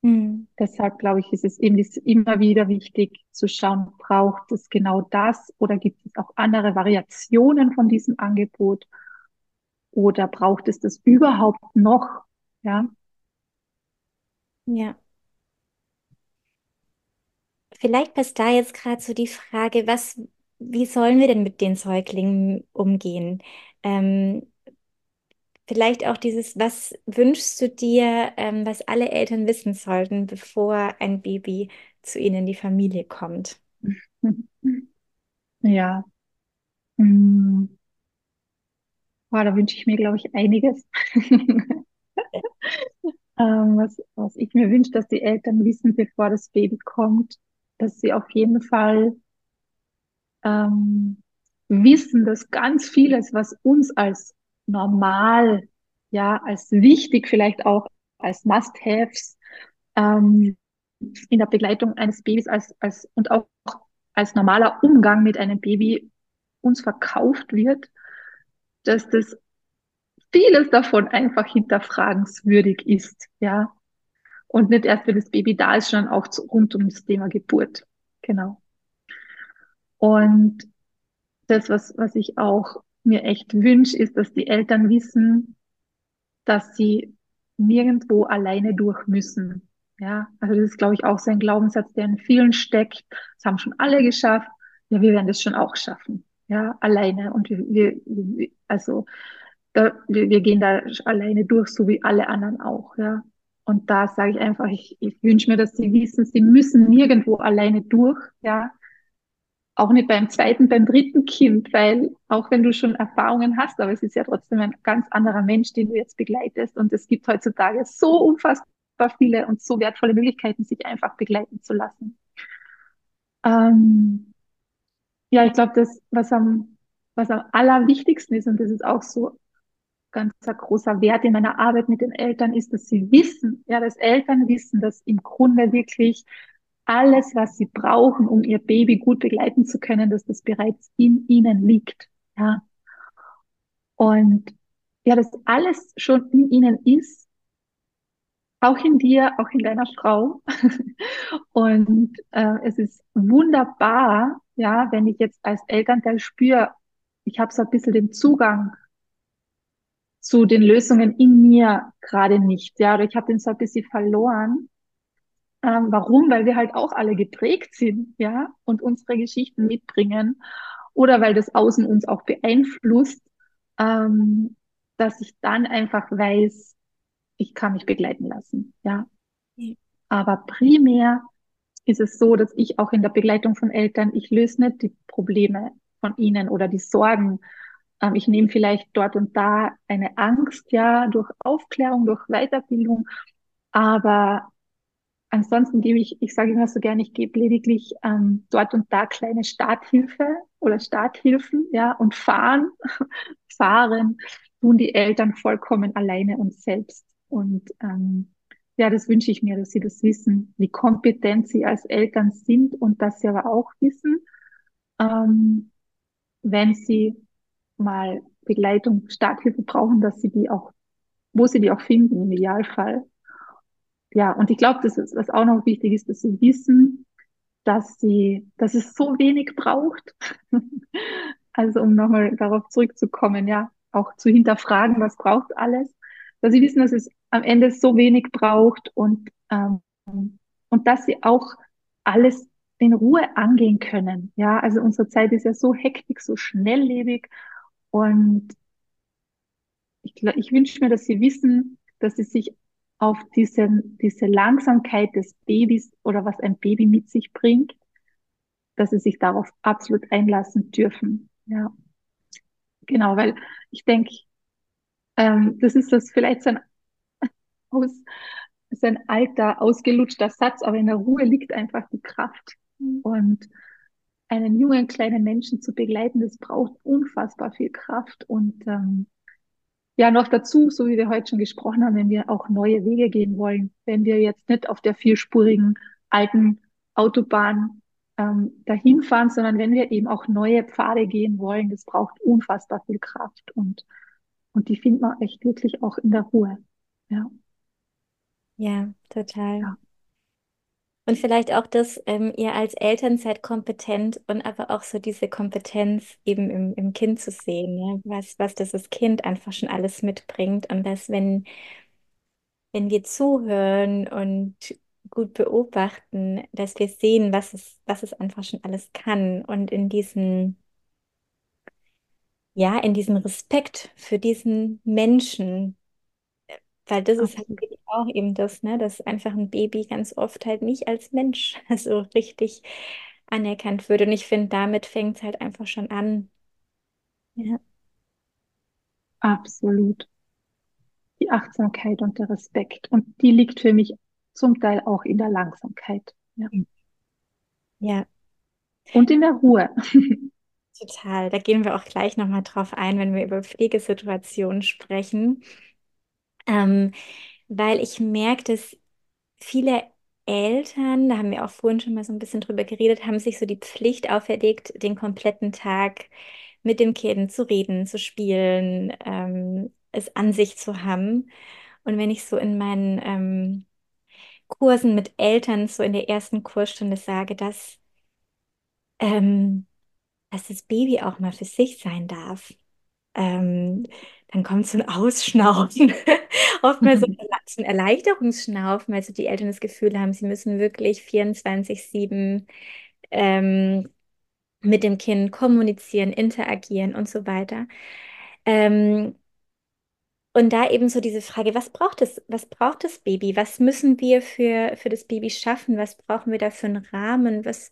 Hm. Deshalb glaube ich, ist es eben ist immer wieder wichtig zu schauen, braucht es genau das oder gibt es auch andere Variationen von diesem Angebot oder braucht es das überhaupt noch? Ja. Ja. Vielleicht passt da jetzt gerade so die Frage, was, wie sollen wir denn mit den Säuglingen umgehen? Ähm, vielleicht auch dieses, was wünschst du dir, ähm, was alle Eltern wissen sollten, bevor ein Baby zu ihnen in die Familie kommt? Ja. Hm. Oh, da wünsche ich mir, glaube ich, einiges. ähm, was, was ich mir wünsche, dass die Eltern wissen, bevor das Baby kommt, dass sie auf jeden Fall ähm, wissen, dass ganz vieles, was uns als normal, ja, als wichtig, vielleicht auch als Must-Haves ähm, in der Begleitung eines Babys als, als, und auch als normaler Umgang mit einem Baby uns verkauft wird, dass das vieles davon einfach hinterfragenswürdig ist, ja. Und nicht erst, wenn das Baby da ist, sondern auch zu, rund um das Thema Geburt. Genau. Und das, was, was ich auch mir echt wünsche, ist, dass die Eltern wissen, dass sie nirgendwo alleine durch müssen. Ja, also das ist, glaube ich, auch so ein Glaubenssatz, der in vielen steckt. Das haben schon alle geschafft. Ja, wir werden das schon auch schaffen. Ja, alleine. Und wir, wir also, da, wir, gehen da alleine durch, so wie alle anderen auch. Ja, und da sage ich einfach, ich, ich wünsche mir, dass sie wissen, sie müssen nirgendwo alleine durch, ja. Auch nicht beim zweiten, beim dritten Kind, weil auch wenn du schon Erfahrungen hast, aber es ist ja trotzdem ein ganz anderer Mensch, den du jetzt begleitest. Und es gibt heutzutage so unfassbar viele und so wertvolle Möglichkeiten, sich einfach begleiten zu lassen. Ähm, ja, ich glaube, das, was am, was am allerwichtigsten ist, und das ist auch so ganz großer Wert in meiner Arbeit mit den Eltern ist, dass sie wissen, ja, dass Eltern wissen, dass im Grunde wirklich alles, was sie brauchen, um ihr Baby gut begleiten zu können, dass das bereits in ihnen liegt, ja. Und ja, dass alles schon in ihnen ist, auch in dir, auch in deiner Frau. Und äh, es ist wunderbar, ja, wenn ich jetzt als Elternteil spüre, ich habe so ein bisschen den Zugang zu den Lösungen in mir gerade nicht. Ja, oder ich habe den so ein bisschen verloren. Ähm, warum? Weil wir halt auch alle geprägt sind, ja, und unsere Geschichten mitbringen. Oder weil das Außen uns auch beeinflusst, ähm, dass ich dann einfach weiß, ich kann mich begleiten lassen, ja. Aber primär ist es so, dass ich auch in der Begleitung von Eltern, ich löse nicht die Probleme von ihnen oder die Sorgen ähm, ich nehme vielleicht dort und da eine Angst, ja, durch Aufklärung, durch Weiterbildung. Aber ansonsten gebe ich, ich sage immer so gerne, ich gebe lediglich ähm, dort und da kleine Starthilfe oder Starthilfen, ja, und fahren, fahren tun die Eltern vollkommen alleine und selbst. Und ähm, ja, das wünsche ich mir, dass sie das wissen, wie kompetent sie als Eltern sind und dass sie aber auch wissen, ähm, wenn sie mal Begleitung, Starthilfe brauchen, dass sie die auch, wo sie die auch finden im Idealfall. Ja, und ich glaube, das ist, was auch noch wichtig ist, dass sie wissen, dass sie, dass es so wenig braucht. Also um nochmal darauf zurückzukommen, ja, auch zu hinterfragen, was braucht alles, dass sie wissen, dass es am Ende so wenig braucht und ähm, und dass sie auch alles in Ruhe angehen können. Ja, also unsere Zeit ist ja so hektisch, so schnelllebig und ich, ich wünsche mir, dass sie wissen, dass sie sich auf diese, diese Langsamkeit des Babys oder was ein Baby mit sich bringt, dass sie sich darauf absolut einlassen dürfen. Ja, genau, weil ich denke, ähm, das ist das vielleicht so ein aus, so ein alter, ausgelutschter Satz, aber in der Ruhe liegt einfach die Kraft. Mhm. Und einen jungen kleinen Menschen zu begleiten, das braucht unfassbar viel Kraft. Und ähm, ja, noch dazu, so wie wir heute schon gesprochen haben, wenn wir auch neue Wege gehen wollen, wenn wir jetzt nicht auf der vierspurigen alten Autobahn ähm, dahin fahren, sondern wenn wir eben auch neue Pfade gehen wollen, das braucht unfassbar viel Kraft und, und die findet man echt wirklich auch in der Ruhe. Ja. Ja, total. Ja. Und vielleicht auch das, ähm, ihr als Eltern seid kompetent und aber auch so diese Kompetenz eben im, im Kind zu sehen, ja? Was, was das, das Kind einfach schon alles mitbringt und dass, wenn, wenn wir zuhören und gut beobachten, dass wir sehen, was es, was es einfach schon alles kann und in diesen, ja, in diesen Respekt für diesen Menschen, weil das ist halt auch eben das, ne, dass einfach ein Baby ganz oft halt nicht als Mensch so richtig anerkannt wird. Und ich finde, damit fängt es halt einfach schon an. Ja. Absolut. Die Achtsamkeit und der Respekt. Und die liegt für mich zum Teil auch in der Langsamkeit. Ja. Ja, Und in der Ruhe. total. Da gehen wir auch gleich nochmal drauf ein, wenn wir über Pflegesituationen sprechen. Ähm, weil ich merke, dass viele Eltern, da haben wir auch vorhin schon mal so ein bisschen drüber geredet, haben sich so die Pflicht auferlegt, den kompletten Tag mit dem Kind zu reden, zu spielen, ähm, es an sich zu haben. Und wenn ich so in meinen ähm, Kursen mit Eltern so in der ersten Kursstunde sage, dass, ähm, dass das Baby auch mal für sich sein darf, ähm, dann kommt so ein Ausschnaufen, oftmals so ein Erleichterungsschnaufen, weil so die Eltern das Gefühl haben, sie müssen wirklich 24/7 ähm, mit dem Kind kommunizieren, interagieren und so weiter. Ähm, und da eben so diese Frage, was braucht es, was braucht das Baby? Was müssen wir für, für das Baby schaffen? Was brauchen wir da für einen Rahmen? Was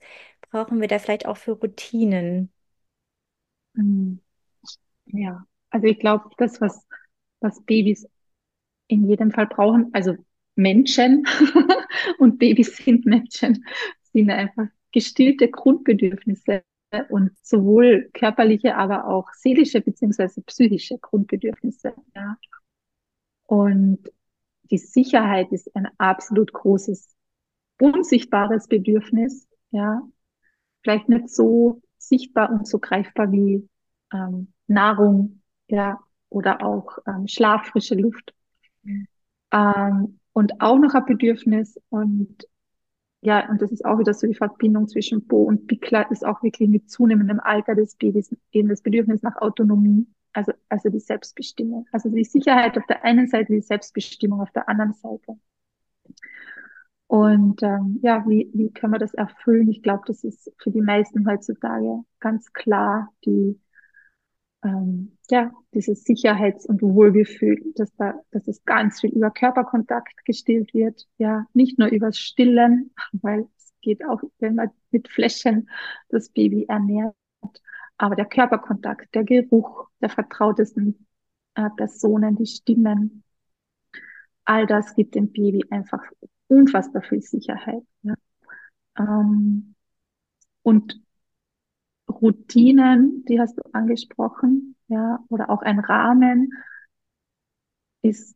brauchen wir da vielleicht auch für Routinen? Mhm. Ja, also ich glaube, das, was, was Babys in jedem Fall brauchen, also Menschen und Babys sind Menschen, sind einfach gestillte Grundbedürfnisse und sowohl körperliche, aber auch seelische beziehungsweise psychische Grundbedürfnisse. Ja. Und die Sicherheit ist ein absolut großes, unsichtbares Bedürfnis. Ja, vielleicht nicht so sichtbar und so greifbar wie ähm, Nahrung, ja, oder auch ähm, Schlaf, frische Luft. Mhm. Ähm, und auch noch ein Bedürfnis und ja, und das ist auch wieder so die Verbindung zwischen Bo und Bickler ist auch wirklich mit zunehmendem Alter des Babys eben das Bedürfnis nach Autonomie, also, also die Selbstbestimmung. Also die Sicherheit auf der einen Seite, die Selbstbestimmung auf der anderen Seite. Und ähm, ja, wie, wie können wir das erfüllen? Ich glaube, das ist für die meisten heutzutage ganz klar die ähm, ja, dieses Sicherheits- und Wohlgefühl, dass da, dass es ganz viel über Körperkontakt gestillt wird, ja, nicht nur übers Stillen, weil es geht auch, wenn man mit Fläschchen das Baby ernährt, aber der Körperkontakt, der Geruch der vertrautesten äh, Personen, die Stimmen, all das gibt dem Baby einfach unfassbar viel Sicherheit. Ja. Ähm, und Routinen, die hast du angesprochen, ja, oder auch ein Rahmen ist,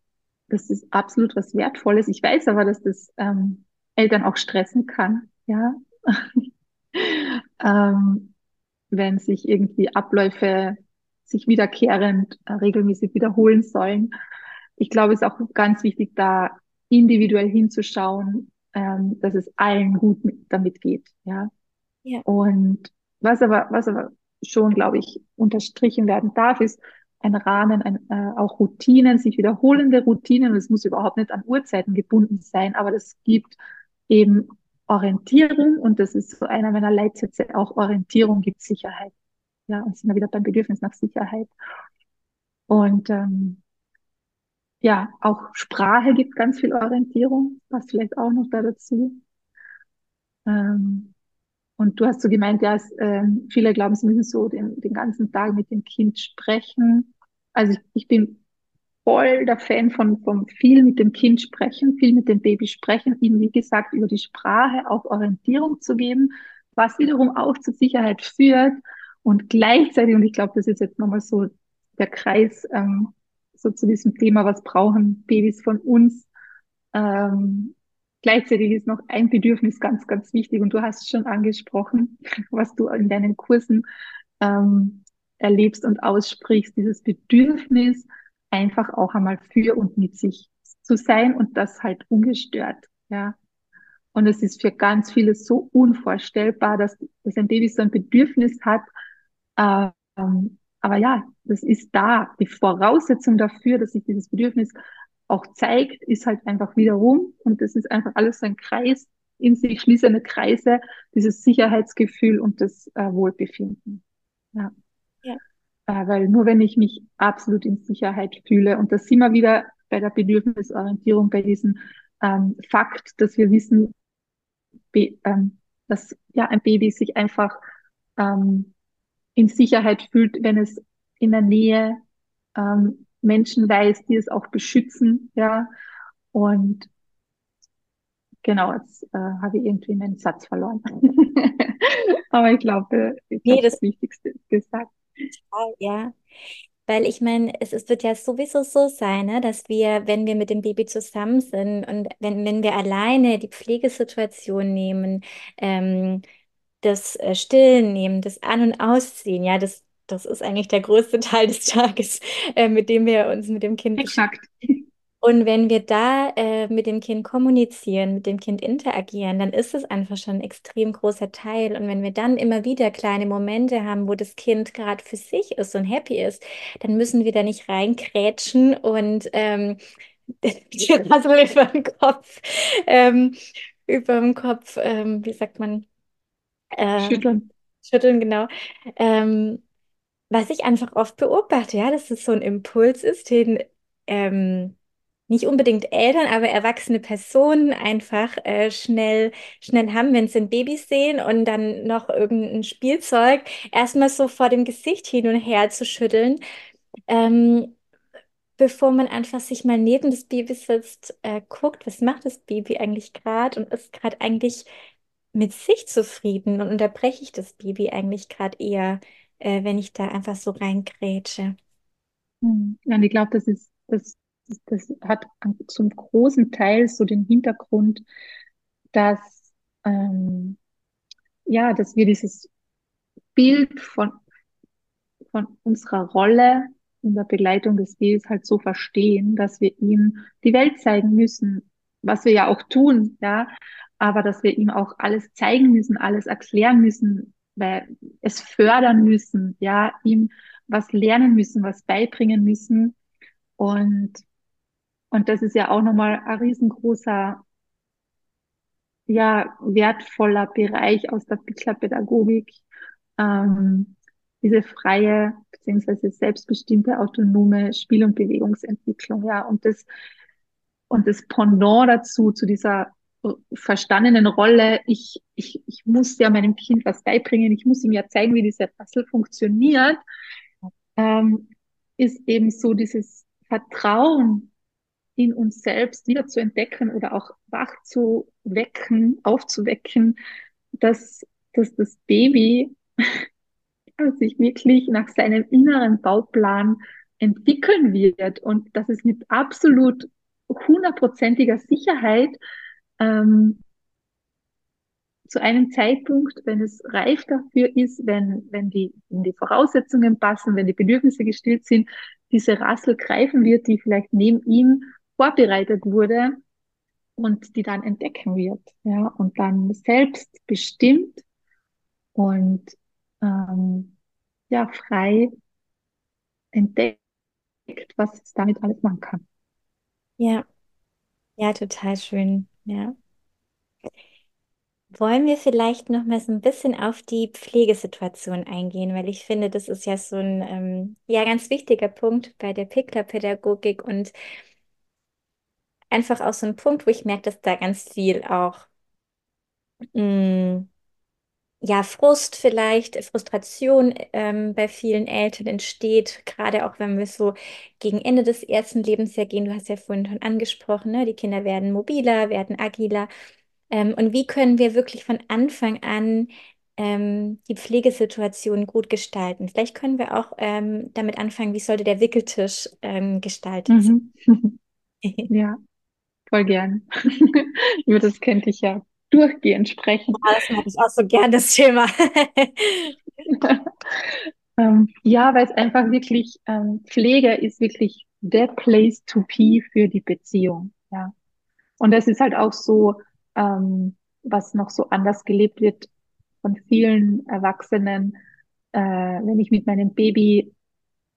das ist absolut was Wertvolles. Ich weiß aber, dass das ähm, Eltern auch stressen kann, ja, ähm, wenn sich irgendwie Abläufe sich wiederkehrend äh, regelmäßig wiederholen sollen. Ich glaube, es ist auch ganz wichtig, da individuell hinzuschauen, ähm, dass es allen gut mit, damit geht. Ja. Ja. Und was aber, was aber schon, glaube ich, unterstrichen werden darf, ist ein Rahmen, ein, äh, auch Routinen, sich wiederholende Routinen. Es muss überhaupt nicht an Uhrzeiten gebunden sein, aber das gibt eben Orientierung und das ist so einer meiner Leitsätze, auch Orientierung gibt Sicherheit. Ja, und sind wir wieder beim Bedürfnis nach Sicherheit. Und ähm, ja, auch Sprache gibt ganz viel Orientierung, passt vielleicht auch noch da dazu. Ähm, und du hast so gemeint, ja, es, ähm, viele glauben, sie müssen so den, den ganzen Tag mit dem Kind sprechen. Also ich, ich bin voll der Fan von, von viel mit dem Kind sprechen, viel mit dem Baby sprechen, ihm, wie gesagt, über die Sprache auch Orientierung zu geben, was wiederum auch zur Sicherheit führt und gleichzeitig, und ich glaube, das ist jetzt nochmal so der Kreis ähm, so zu diesem Thema, was brauchen Babys von uns, ähm, Gleichzeitig ist noch ein Bedürfnis ganz, ganz wichtig und du hast es schon angesprochen, was du in deinen Kursen ähm, erlebst und aussprichst, dieses Bedürfnis, einfach auch einmal für und mit sich zu sein und das halt ungestört, ja. Und es ist für ganz viele so unvorstellbar, dass, dass ein Baby so ein Bedürfnis hat. Ähm, aber ja, das ist da. Die Voraussetzung dafür, dass sich dieses Bedürfnis auch zeigt, ist halt einfach wiederum, und das ist einfach alles so ein Kreis, in sich schließende Kreise, dieses Sicherheitsgefühl und das äh, Wohlbefinden. Ja. ja. Äh, weil nur wenn ich mich absolut in Sicherheit fühle, und das sind wir wieder bei der Bedürfnisorientierung, bei diesem ähm, Fakt, dass wir wissen, ähm, dass ja ein Baby sich einfach ähm, in Sicherheit fühlt, wenn es in der Nähe ähm, Menschen weiß, die es auch beschützen, ja. Und genau, jetzt äh, habe ich irgendwie meinen Satz verloren. Aber ich glaube, ich nee, das, das Wichtigste gesagt. Ja, weil ich meine, es, es wird ja sowieso so sein, ne, dass wir, wenn wir mit dem Baby zusammen sind und wenn, wenn wir alleine die Pflegesituation nehmen, ähm, das äh, Stillen nehmen, das An- und Ausziehen, ja, das das ist eigentlich der größte Teil des Tages, äh, mit dem wir uns mit dem Kind Exakt. Und wenn wir da äh, mit dem Kind kommunizieren, mit dem Kind interagieren, dann ist es einfach schon ein extrem großer Teil. Und wenn wir dann immer wieder kleine Momente haben, wo das Kind gerade für sich ist und happy ist, dann müssen wir da nicht reinkrätschen und ähm, die Rassel über den Kopf, ähm, über den Kopf, ähm, wie sagt man? Ähm, schütteln. Schütteln, genau. Ähm, was ich einfach oft beobachte, ja, dass es so ein Impuls ist, den ähm, nicht unbedingt Eltern, aber erwachsene Personen einfach äh, schnell, schnell haben, wenn sie ein Baby sehen und dann noch irgendein Spielzeug erstmal so vor dem Gesicht hin und her zu schütteln, ähm, bevor man einfach sich mal neben das Baby sitzt, äh, guckt, was macht das Baby eigentlich gerade und ist gerade eigentlich mit sich zufrieden und unterbreche ich das Baby eigentlich gerade eher äh, wenn ich da einfach so reingrätsche. Hm. Und ich glaube, das ist, das, das hat zum großen Teil so den Hintergrund, dass, ähm, ja, dass wir dieses Bild von, von unserer Rolle in der Begleitung des Babys halt so verstehen, dass wir ihm die Welt zeigen müssen, was wir ja auch tun, ja, aber dass wir ihm auch alles zeigen müssen, alles erklären müssen, weil es fördern müssen, ja, ihm was lernen müssen, was beibringen müssen. Und, und das ist ja auch nochmal ein riesengroßer, ja, wertvoller Bereich aus der Pickler-Pädagogik, ähm, diese freie beziehungsweise selbstbestimmte autonome Spiel- und Bewegungsentwicklung, ja, und das, und das Pendant dazu, zu dieser verstandenen Rolle, ich, ich, ich muss ja meinem Kind was beibringen, ich muss ihm ja zeigen, wie dieser Puzzle funktioniert, ähm, ist eben so dieses Vertrauen in uns selbst wieder zu entdecken oder auch wach zu wecken, aufzuwecken, dass, dass das Baby sich wirklich nach seinem inneren Bauplan entwickeln wird. Und dass es mit absolut hundertprozentiger Sicherheit ähm, zu einem Zeitpunkt, wenn es reif dafür ist, wenn, wenn, die, wenn die Voraussetzungen passen, wenn die Bedürfnisse gestillt sind, diese Rassel greifen wird, die vielleicht neben ihm vorbereitet wurde, und die dann entdecken wird, ja, und dann selbst bestimmt und ähm, ja, frei entdeckt, was es damit alles machen kann. Ja, ja, total schön. Ja. Wollen wir vielleicht noch mal so ein bisschen auf die Pflegesituation eingehen, weil ich finde, das ist ja so ein ähm, ja ganz wichtiger Punkt bei der Pickler-Pädagogik und einfach auch so ein Punkt, wo ich merke, dass da ganz viel auch mh, ja, Frust vielleicht, Frustration ähm, bei vielen Eltern entsteht, gerade auch wenn wir so gegen Ende des ersten Lebensjahres gehen. Du hast ja vorhin schon angesprochen, ne? Die Kinder werden mobiler, werden agiler. Ähm, und wie können wir wirklich von Anfang an ähm, die Pflegesituation gut gestalten? Vielleicht können wir auch ähm, damit anfangen, wie sollte der Wickeltisch ähm, gestaltet sein? Mhm. Ja, voll gern. Über das könnte ich ja durchgehend sprechen. Ja, das mag ich auch so gern, das Thema. Ähm, ja, weil es einfach wirklich, ähm, Pflege ist wirklich der place to be für die Beziehung. Ja. Und das ist halt auch so, ähm, was noch so anders gelebt wird von vielen Erwachsenen, äh, wenn ich mit meinem Baby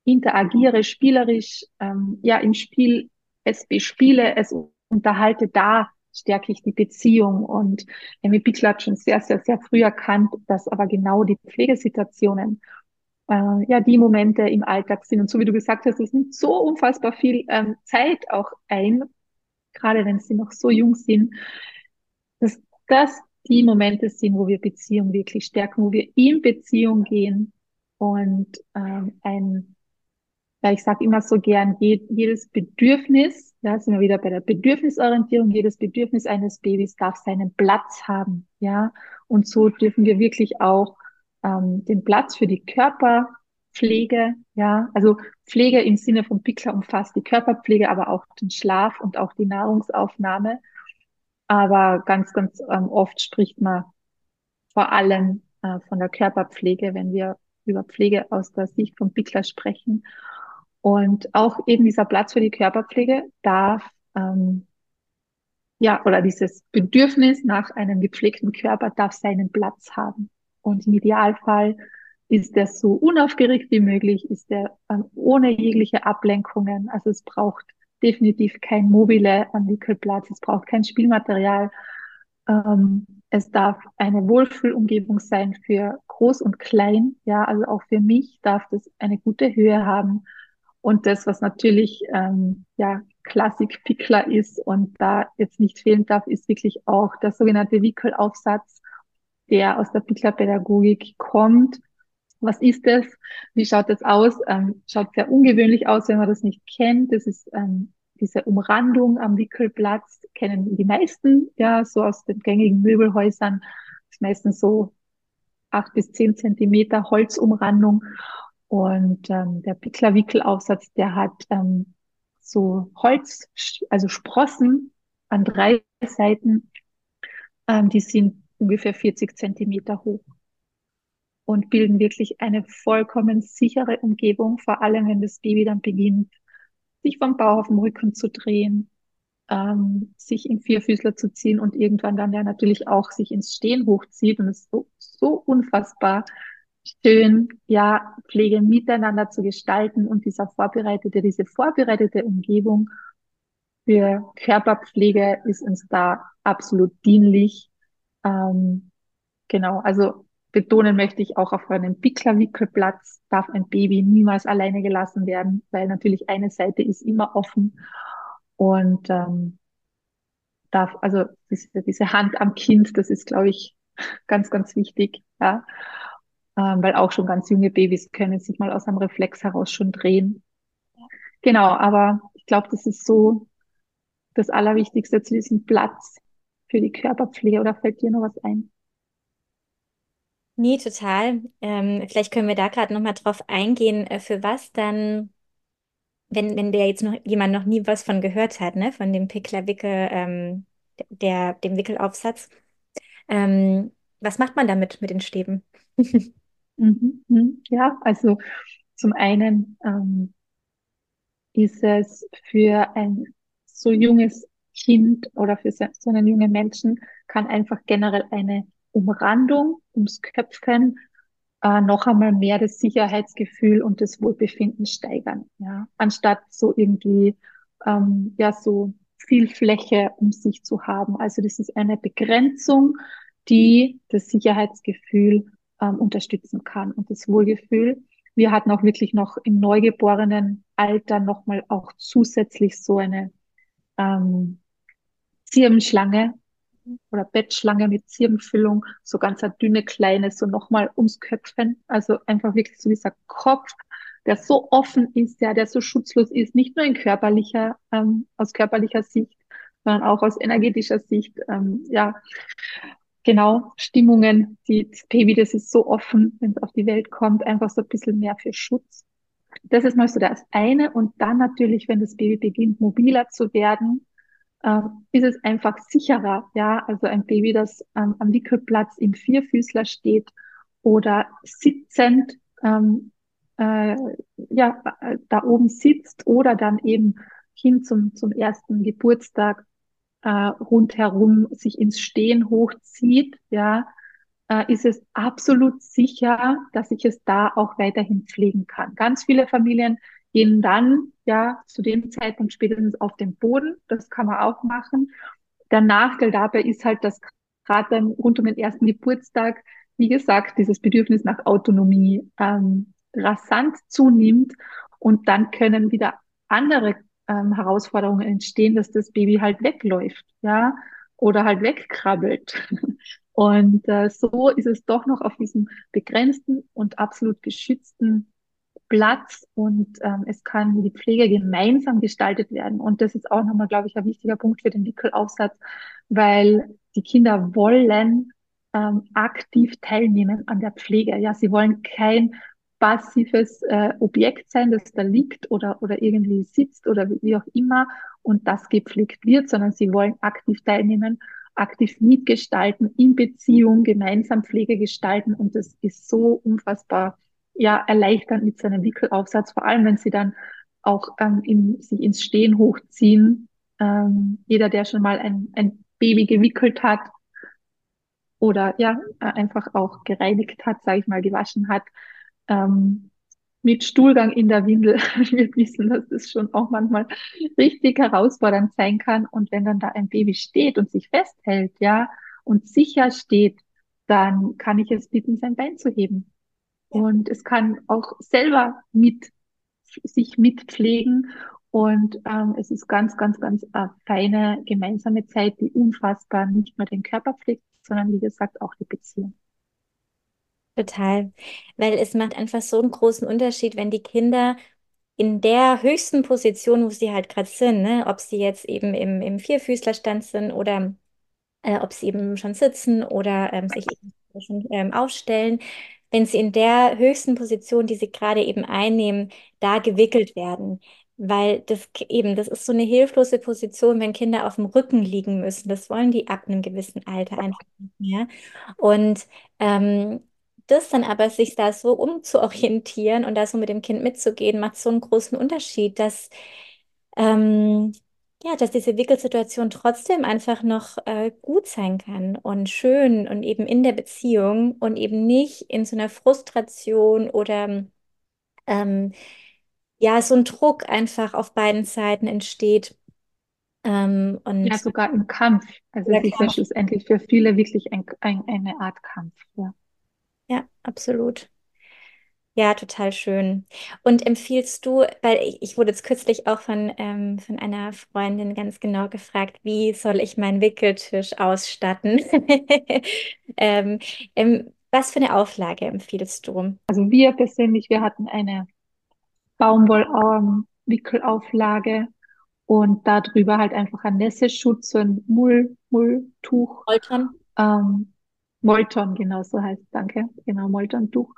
interagiere, spielerisch, ähm, ja, im Spiel es bespiele, es unterhalte, da stärke ich die Beziehung. Und Amy Pickler hat schon sehr, sehr, sehr früh erkannt, dass aber genau die Pflegesituationen äh, ja die Momente im Alltag sind. Und so wie du gesagt hast, es nimmt so unfassbar viel ähm, Zeit auch ein, gerade wenn sie noch so jung sind, dass das die Momente sind, wo wir Beziehung wirklich stärken, wo wir in Beziehung gehen und ähm, ein ja, ich sage immer so gern, je, jedes Bedürfnis, ja, sind wir wieder bei der Bedürfnisorientierung, jedes Bedürfnis eines Babys darf seinen Platz haben, ja. Und so dürfen wir wirklich auch ähm, den Platz für die Körperpflege, ja, also Pflege im Sinne von Pickler umfasst die Körperpflege, aber auch den Schlaf und auch die Nahrungsaufnahme. Aber ganz, ganz ähm, oft spricht man vor allem äh, von der Körperpflege, wenn wir über Pflege aus der Sicht von Pickler sprechen. Und auch eben dieser Platz für die Körperpflege darf, ähm, ja, oder dieses Bedürfnis nach einem gepflegten Körper darf seinen Platz haben. Und im Idealfall ist der so unaufgeregt wie möglich, ist der ähm, ohne jegliche Ablenkungen. Also es braucht definitiv kein mobile am Wickelplatz, es braucht kein Spielmaterial. Ähm, es darf eine Wohlfühlumgebung sein für groß und klein. Ja, also auch für mich darf das eine gute Höhe haben. Und das, was natürlich ähm, ja Klassik-Pickler ist und da jetzt nicht fehlen darf, ist wirklich auch der sogenannte Wickelaufsatz, der aus der Pickler-Pädagogik kommt. Was ist das? Wie schaut das aus? Ähm, schaut sehr ungewöhnlich aus, wenn man das nicht kennt. Das ist ähm, diese Umrandung am Wickelplatz, kennen die meisten, ja, so aus den gängigen Möbelhäusern. Das ist meistens so acht bis zehn Zentimeter Holzumrandung. Und ähm, der Pickler-Wickelaufsatz, der hat ähm, so Holz, also Sprossen an drei Seiten, ähm, die sind ungefähr 40 Zentimeter hoch und bilden wirklich eine vollkommen sichere Umgebung, vor allem wenn das Baby dann beginnt, sich vom Bauch auf den Rücken zu drehen, ähm, sich in Vierfüßler zu ziehen und irgendwann dann ja natürlich auch sich ins Stehen hochzieht. Und es so, so unfassbar schön, ja, Pflege miteinander zu gestalten und dieser vorbereitete, diese vorbereitete Umgebung für Körperpflege ist uns da absolut dienlich. Ähm, genau, also betonen möchte ich auch auf einem Pickler-Wickelplatz darf ein Baby niemals alleine gelassen werden, weil natürlich eine Seite ist immer offen und ähm, darf, also diese, diese Hand am Kind, das ist, glaube ich, ganz, ganz wichtig. Ja ähm, weil auch schon ganz junge Babys können sich mal aus einem Reflex heraus schon drehen. Genau, aber ich glaube, das ist so das Allerwichtigste zu diesem Platz für die Körperpflege. Oder fällt dir noch was ein? Nee, total. Ähm, vielleicht können wir da gerade noch mal drauf eingehen, äh, für was dann, wenn, wenn der jetzt noch jemand noch nie was von gehört hat, ne, von dem Pickler-Wickel, ähm, der, dem Wickelaufsatz. Ähm, was macht man damit mit den Stäben? Mhm, mhm. Ja, also zum einen ähm, ist es für ein so junges Kind oder für so einen jungen Menschen kann einfach generell eine Umrandung ums Köpfen äh, noch einmal mehr das Sicherheitsgefühl und das Wohlbefinden steigern, ja, anstatt so irgendwie ähm, ja so viel Fläche um sich zu haben. Also das ist eine Begrenzung, die das Sicherheitsgefühl ähm, unterstützen kann und das Wohlgefühl. Wir hatten auch wirklich noch im neugeborenen Alter nochmal auch zusätzlich so eine ähm, Zirbenschlange oder Bettschlange mit Zirbenfüllung, so ganz eine dünne kleine, so nochmal ums Köpfen. Also einfach wirklich so dieser Kopf, der so offen ist, ja, der so schutzlos ist, nicht nur in körperlicher, ähm, aus körperlicher Sicht, sondern auch aus energetischer Sicht. Ähm, ja, genau, Stimmungen, die, das Baby, das ist so offen, wenn es auf die Welt kommt, einfach so ein bisschen mehr für Schutz. Das ist mal so das eine. Und dann natürlich, wenn das Baby beginnt, mobiler zu werden, äh, ist es einfach sicherer. Ja, also ein Baby, das ähm, am Wickelplatz im Vierfüßler steht oder sitzend, ähm, äh, ja, da oben sitzt oder dann eben hin zum, zum ersten Geburtstag äh, rundherum sich ins Stehen hochzieht, ja, äh, ist es absolut sicher, dass ich es da auch weiterhin pflegen kann. Ganz viele Familien gehen dann ja zu dem Zeitpunkt spätestens auf den Boden. Das kann man auch machen. Der Nachteil dabei ist halt, dass gerade rund um den ersten Geburtstag, wie gesagt, dieses Bedürfnis nach Autonomie ähm, rasant zunimmt und dann können wieder andere ähm, Herausforderungen entstehen, dass das Baby halt wegläuft, ja, oder halt wegkrabbelt. Und äh, so ist es doch noch auf diesem begrenzten und absolut geschützten Platz und ähm, es kann die Pflege gemeinsam gestaltet werden. Und das ist auch nochmal, glaube ich, ein wichtiger Punkt für den Wickelaufsatz, weil die Kinder wollen ähm, aktiv teilnehmen an der Pflege. Ja, sie wollen kein passives äh, Objekt sein, das da liegt oder, oder irgendwie sitzt oder wie auch immer und das gepflegt wird, sondern sie wollen aktiv teilnehmen, aktiv mitgestalten, in Beziehung gemeinsam Pflege gestalten und das ist so unfassbar ja erleichternd mit seinem Wickelaufsatz, vor allem wenn sie dann auch ähm, in, sich ins Stehen hochziehen. Ähm, jeder, der schon mal ein, ein Baby gewickelt hat oder ja einfach auch gereinigt hat, sage ich mal, gewaschen hat, ähm, mit Stuhlgang in der Windel wir wissen, dass das schon auch manchmal richtig herausfordernd sein kann. Und wenn dann da ein Baby steht und sich festhält, ja, und sicher steht, dann kann ich es bitten, sein Bein zu heben. Und es kann auch selber mit sich mitpflegen. Und ähm, es ist ganz, ganz, ganz eine feine gemeinsame Zeit, die unfassbar nicht nur den Körper pflegt, sondern wie gesagt auch die Beziehung. Total. Weil es macht einfach so einen großen Unterschied, wenn die Kinder in der höchsten Position, wo sie halt gerade sind, ne, ob sie jetzt eben im, im Vierfüßlerstand sind oder äh, ob sie eben schon sitzen oder ähm, sich eben schon ähm, aufstellen, wenn sie in der höchsten Position, die sie gerade eben einnehmen, da gewickelt werden. Weil das eben, das ist so eine hilflose Position, wenn Kinder auf dem Rücken liegen müssen. Das wollen die ab einem gewissen Alter einfach nicht mehr. Und ähm, das dann aber, sich da so umzuorientieren und da so mit dem Kind mitzugehen, macht so einen großen Unterschied, dass ähm, ja, dass diese Wickelsituation trotzdem einfach noch äh, gut sein kann und schön und eben in der Beziehung und eben nicht in so einer Frustration oder ähm, ja, so ein Druck einfach auf beiden Seiten entsteht. Ähm, und Ja, sogar im Kampf. Also es ist ja schlussendlich für viele wirklich ein, ein, eine Art Kampf. Ja. Ja, absolut. Ja, total schön. Und empfiehlst du, weil ich, ich wurde jetzt kürzlich auch von, ähm, von einer Freundin ganz genau gefragt, wie soll ich meinen Wickeltisch ausstatten? Ähm, ähm, was für eine Auflage empfiehlst du? Also wir persönlich, wir hatten eine Baumwoll-Wickelauflage und darüber halt einfach ein Nässeschutz, so ein Mull, Mulltuch, Holtern? ähm, Molton, genau so heißt, danke, genau, Molton-Tuch.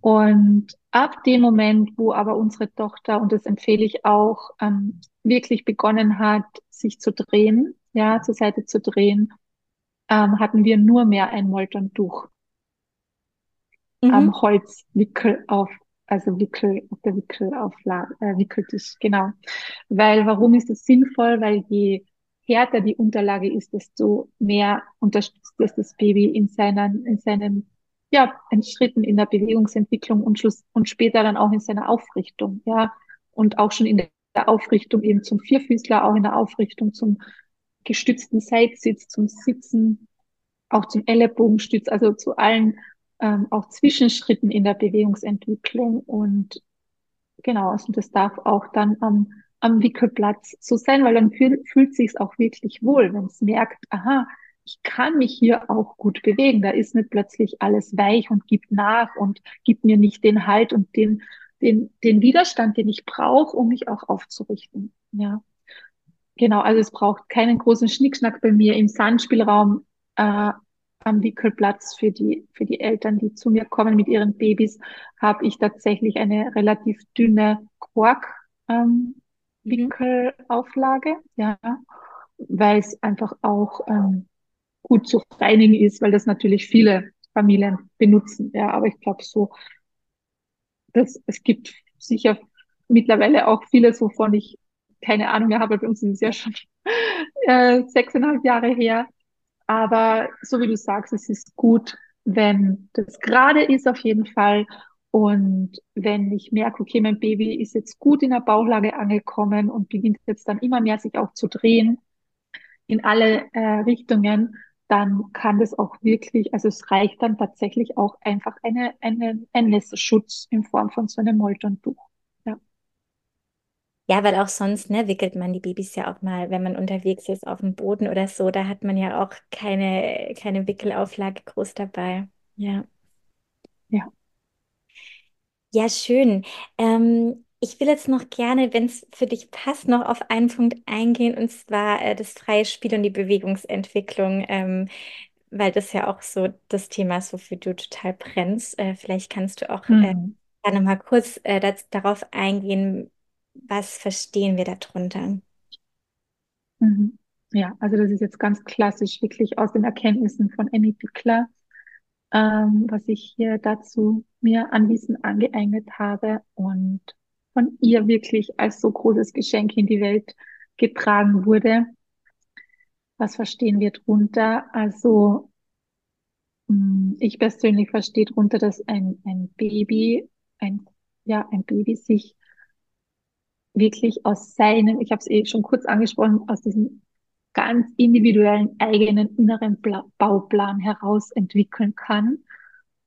Und ab dem Moment, wo aber unsere Tochter, und das empfehle ich auch, ähm, wirklich begonnen hat, sich zu drehen, ja, zur Seite zu drehen, ähm, hatten wir nur mehr ein Molton-Tuch Mhm. am Holzwickel auf, also Wickel, auf der Wickelauflage, äh, Wickeltisch, genau. Weil, warum ist das sinnvoll? Weil je härter die Unterlage ist, desto mehr unterstützt es das Baby in seinen, in seinen, ja, in Schritten in der Bewegungsentwicklung und Schluss, und später dann auch in seiner Aufrichtung, ja. Und auch schon in der Aufrichtung eben zum Vierfüßler, auch in der Aufrichtung zum gestützten Seitsitz, zum Sitzen, auch zum Ellenbogenstütz, also zu allen ähm, auch Zwischenschritten in der Bewegungsentwicklung und genau, also das darf auch dann am, am Wickelplatz so sein, weil dann fühl, fühlt sich auch wirklich wohl, wenn es merkt, aha, ich kann mich hier auch gut bewegen. Da ist nicht plötzlich alles weich und gibt nach und gibt mir nicht den Halt und den, den, den Widerstand, den ich brauche, um mich auch aufzurichten. Ja. Genau, also es braucht keinen großen Schnickschnack bei mir im Sandspielraum. Äh, am Wickelplatz für die, für die Eltern, die zu mir kommen mit ihren Babys, habe ich tatsächlich eine relativ dünne Kork-Wickelauflage, ähm, ja, weil es einfach auch ähm, gut zu reinigen ist, weil das natürlich viele Familien benutzen. Ja, aber ich glaube so, dass es gibt sicher mittlerweile auch vieles, wovon ich keine Ahnung mehr habe. Bei uns ist es ja schon äh, sechseinhalb Jahre her. Aber so wie du sagst, es ist gut, wenn das gerade ist auf jeden Fall. Und wenn ich merke, okay, mein Baby ist jetzt gut in der Bauchlage angekommen und beginnt jetzt dann immer mehr sich auch zu drehen in alle äh, Richtungen, dann kann das auch wirklich, also es reicht dann tatsächlich auch einfach eine, eine, ein Nässeschutz in Form von so einem Moltontuch. Ja, weil auch sonst, ne, wickelt man die Babys ja auch mal, wenn man unterwegs ist auf dem Boden oder so, da hat man ja auch keine, keine Wickelauflage groß dabei. Ja. Ja. Ja, schön. Ähm, ich will jetzt noch gerne, wenn es für dich passt, noch auf einen Punkt eingehen, und zwar äh, das freie Spiel und die Bewegungsentwicklung, ähm, weil das ja auch so das Thema ist, wofür du total brennst. Äh, vielleicht kannst du auch äh, Mhm. noch mal kurz äh, das, darauf eingehen, was verstehen wir darunter? Mhm. Ja, also das ist jetzt ganz klassisch, wirklich aus den Erkenntnissen von Annie Pickler, ähm, was ich hier dazu mir an Wissen angeeignet habe und von ihr wirklich als so großes Geschenk in die Welt getragen wurde. Was verstehen wir drunter? Also mh, ich persönlich verstehe drunter, dass ein, ein Baby, ein, ja, ein Baby sich wirklich aus seinem, ich habe es eh schon kurz angesprochen, aus diesem ganz individuellen eigenen inneren Bauplan heraus entwickeln kann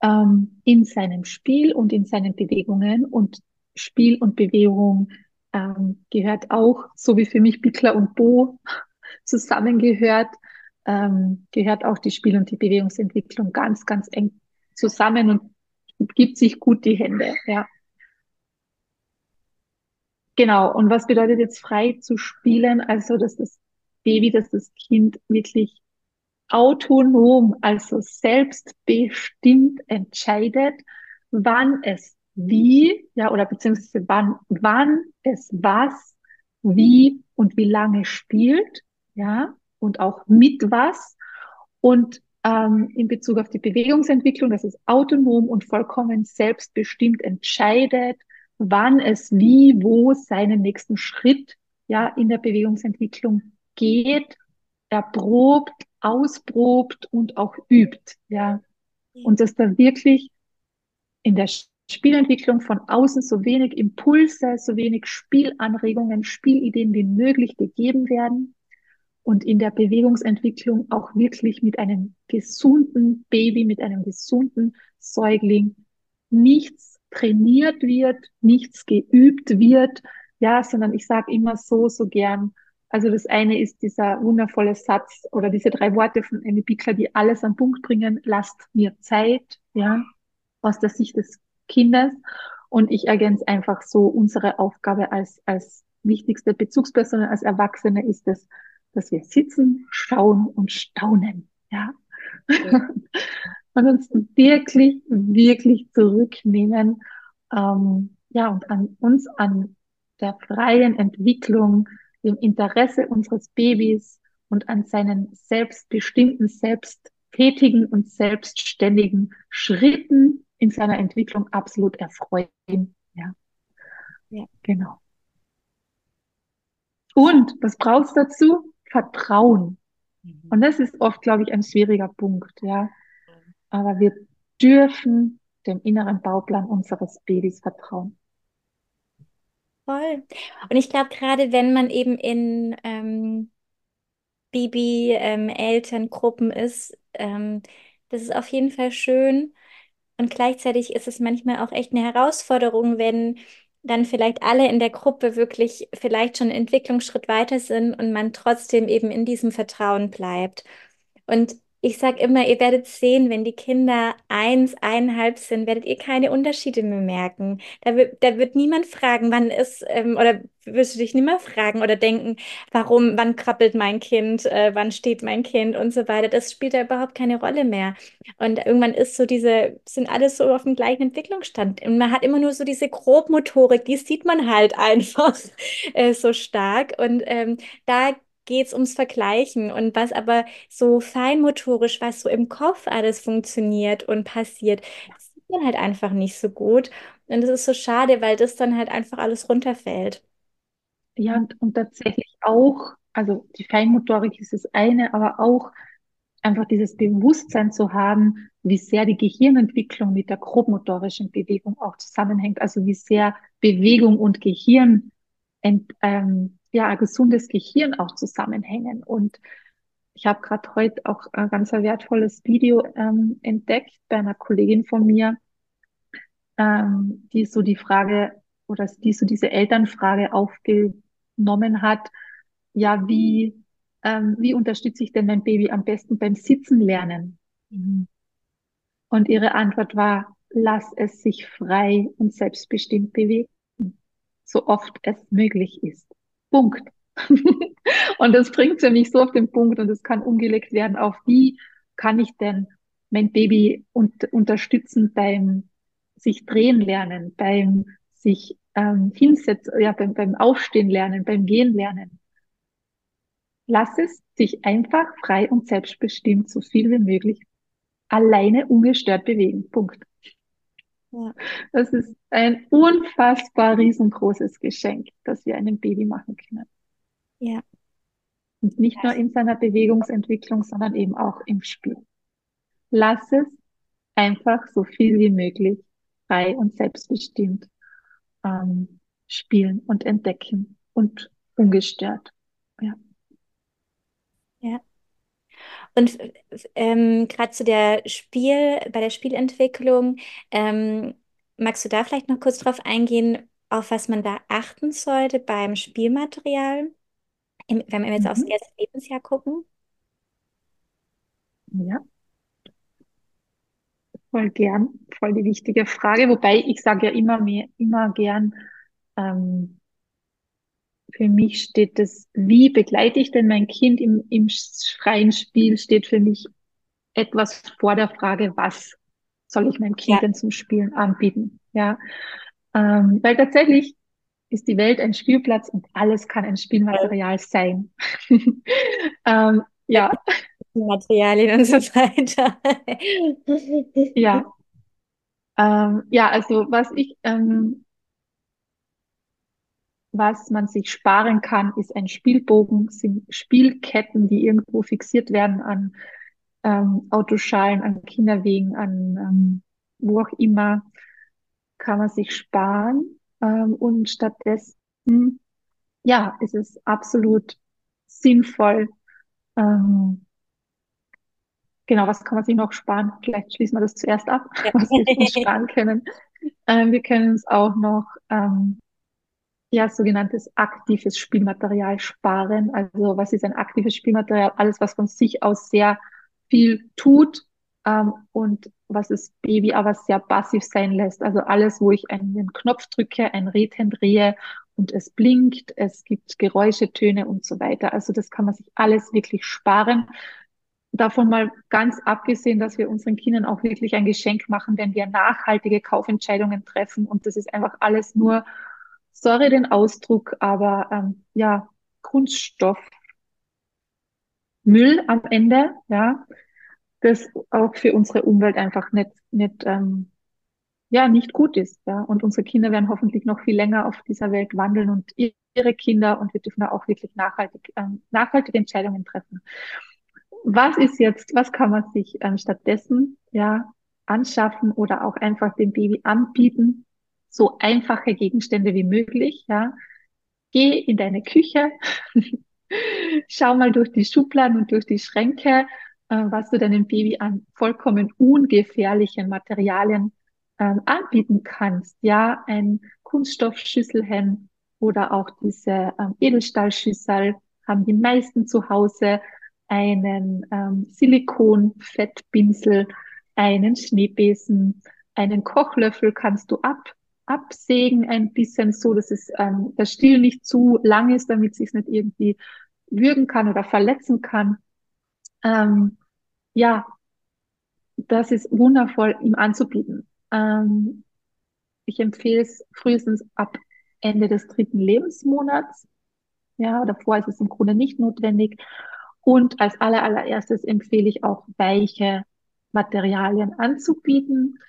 ähm, in seinem Spiel und in seinen Bewegungen. Und Spiel und Bewegung ähm, gehört auch, so wie für mich Bickler und Bo zusammengehört, ähm, gehört auch die Spiel- und die Bewegungsentwicklung ganz, ganz eng zusammen und gibt sich gut die Hände. Ja. Genau. Und was bedeutet jetzt frei zu spielen? Also, dass das Baby, dass das Kind wirklich autonom, also selbstbestimmt entscheidet, wann es wie, ja, oder beziehungsweise wann, wann es was, wie und wie lange spielt, ja, und auch mit was. Und ähm, in Bezug auf die Bewegungsentwicklung, dass es autonom und vollkommen selbstbestimmt entscheidet, wann es wie, wo seinen nächsten Schritt ja in der Bewegungsentwicklung geht, erprobt, ausprobt und auch übt, ja. Und dass da wirklich in der Spielentwicklung von außen so wenig Impulse, so wenig Spielanregungen, Spielideen wie möglich gegeben werden und in der Bewegungsentwicklung auch wirklich mit einem gesunden Baby, mit einem gesunden Säugling nichts trainiert wird, nichts geübt wird, ja, sondern ich sage immer so, so gern, also das eine ist dieser wundervolle Satz oder diese drei Worte von Amy Pickler, die alles am Punkt bringen, lasst mir Zeit, ja, aus der Sicht des Kindes. Und ich ergänze einfach so, unsere Aufgabe als, als wichtigste Bezugsperson, als Erwachsene ist es, dass wir sitzen, schauen und staunen, ja. ja. und uns wirklich, wirklich zurücknehmen, ähm, ja, und an uns, an der freien Entwicklung, dem Interesse unseres Babys und an seinen selbstbestimmten, selbsttätigen und selbstständigen Schritten in seiner Entwicklung absolut erfreuen. Ja, ja genau. Und was brauchst du dazu? Vertrauen. Mhm. Und das ist oft, glaube ich, ein schwieriger Punkt, ja. Aber wir dürfen dem inneren Bauplan unseres Babys vertrauen. Voll. Und ich glaube, gerade wenn man eben in ähm, Baby-Elterngruppen ist, ähm, das ist auf jeden Fall schön. Und gleichzeitig ist es manchmal auch echt eine Herausforderung, wenn dann vielleicht alle in der Gruppe wirklich vielleicht schon einen Entwicklungsschritt weiter sind und man trotzdem eben in diesem Vertrauen bleibt. Und ich sage immer, ihr werdet sehen, wenn die Kinder eins, eineinhalb sind, werdet ihr keine Unterschiede mehr merken. Da wird, da wird niemand fragen, wann ist, ähm, oder wirst du dich nicht mehr fragen oder denken, warum, wann krabbelt mein Kind, äh, wann steht mein Kind und so weiter. Das spielt da überhaupt keine Rolle mehr. Und irgendwann ist so diese, sind alles so auf dem gleichen Entwicklungsstand. Und man hat immer nur so diese Grobmotorik, die sieht man halt einfach äh, so stark. Und ähm, da geht es ums Vergleichen und was aber so feinmotorisch, was so im Kopf alles funktioniert und passiert, das sieht man halt einfach nicht so gut. Und das ist so schade, weil das dann halt einfach alles runterfällt. Ja, und, und tatsächlich auch, also die Feinmotorik ist das eine, aber auch einfach dieses Bewusstsein zu haben, wie sehr die Gehirnentwicklung mit der grobmotorischen Bewegung auch zusammenhängt, also wie sehr Bewegung und Gehirn ent, ähm, ja, ein gesundes Gehirn auch zusammenhängen. Und ich habe gerade heute auch ein ganz wertvolles Video ähm, entdeckt bei einer Kollegin von mir, ähm, die so die Frage oder die so diese Elternfrage aufgenommen hat, ja, wie, ähm, wie unterstütze ich denn mein Baby am besten beim Sitzen lernen? Mhm. Und ihre Antwort war, lass es sich frei und selbstbestimmt bewegen, so oft es möglich ist. Punkt. und das bringt für mich so auf den Punkt und es kann umgelegt werden auf, wie kann ich denn mein Baby und, unterstützen beim sich drehen lernen, beim sich ähm, hinsetzen, ja, beim, beim Aufstehen lernen, beim Gehen lernen. Lass es sich einfach frei und selbstbestimmt so viel wie möglich alleine ungestört bewegen. Punkt. Ja. Das ist ein unfassbar riesengroßes Geschenk, das wir einem Baby machen können. Ja. Und nicht nur in seiner Bewegungsentwicklung, sondern eben auch im Spiel. Lass es einfach so viel wie möglich frei und selbstbestimmt ähm, spielen und entdecken und ungestört. Ja. Ja. Und ähm, gerade zu der Spiel, bei der Spielentwicklung, ähm, magst du da vielleicht noch kurz drauf eingehen, auf was man da achten sollte beim Spielmaterial, im, wenn wir jetzt mhm. aufs erste Lebensjahr gucken? Ja. Voll gern, voll die wichtige Frage. Wobei ich sage ja immer mehr, immer gern, ähm, für mich steht das, wie begleite ich denn mein Kind im, im freien Spiel, steht für mich etwas vor der Frage, was soll ich meinem Kind ja. denn zum Spielen anbieten? Ja, ähm, weil tatsächlich ist die Welt ein Spielplatz und alles kann ein Spielmaterial sein. ähm, ja. Materialien und so weiter. ja. Ähm, ja, also was ich ähm, was man sich sparen kann, ist ein Spielbogen, sind Spielketten, die irgendwo fixiert werden an ähm, Autoschalen, an Kinderwegen, an ähm, wo auch immer, kann man sich sparen. Ähm, und stattdessen, ja, ist es absolut sinnvoll. Ähm, genau, was kann man sich noch sparen? Vielleicht schließen wir das zuerst ab, was wir uns sparen können. Ähm, wir können uns auch noch ähm, ja, sogenanntes aktives Spielmaterial sparen. Also was ist ein aktives Spielmaterial? Alles, was von sich aus sehr viel tut ähm, und was das Baby aber sehr passiv sein lässt. Also alles, wo ich einen Knopf drücke, ein Rädchen drehe und es blinkt, es gibt Geräusche, Töne und so weiter. Also das kann man sich alles wirklich sparen. Davon mal ganz abgesehen, dass wir unseren Kindern auch wirklich ein Geschenk machen, wenn wir nachhaltige Kaufentscheidungen treffen. Und das ist einfach alles nur sorry den Ausdruck, aber ähm, ja, Kunststoff Müll am Ende, ja, das auch für unsere Umwelt einfach nicht, nicht, ähm, ja nicht gut ist. Ja? Und unsere Kinder werden hoffentlich noch viel länger auf dieser Welt wandeln und ihre Kinder und wir dürfen da auch wirklich nachhaltig, ähm, nachhaltige Entscheidungen treffen. Was ist jetzt, was kann man sich ähm, stattdessen ja anschaffen oder auch einfach dem Baby anbieten? So einfache Gegenstände wie möglich, ja. Geh in deine Küche, schau mal durch die Schubladen und durch die Schränke, äh, was du deinem Baby an vollkommen ungefährlichen Materialien ähm, anbieten kannst. Ja, ein Kunststoffschüsselchen oder auch diese ähm, Edelstahlschüssel haben die meisten zu Hause einen ähm, Silikonfettpinsel, einen Schneebesen, einen Kochlöffel kannst du ab, absägen ein bisschen so, dass es ähm, der Stiel nicht zu lang ist, damit es sich nicht irgendwie würgen kann oder verletzen kann. Ähm, ja, das ist wundervoll, ihm anzubieten. Ähm, ich empfehle es frühestens ab Ende des dritten Lebensmonats. Ja, davor ist es im Grunde nicht notwendig. Und als aller, allererstes empfehle ich auch weiche Materialien anzubieten.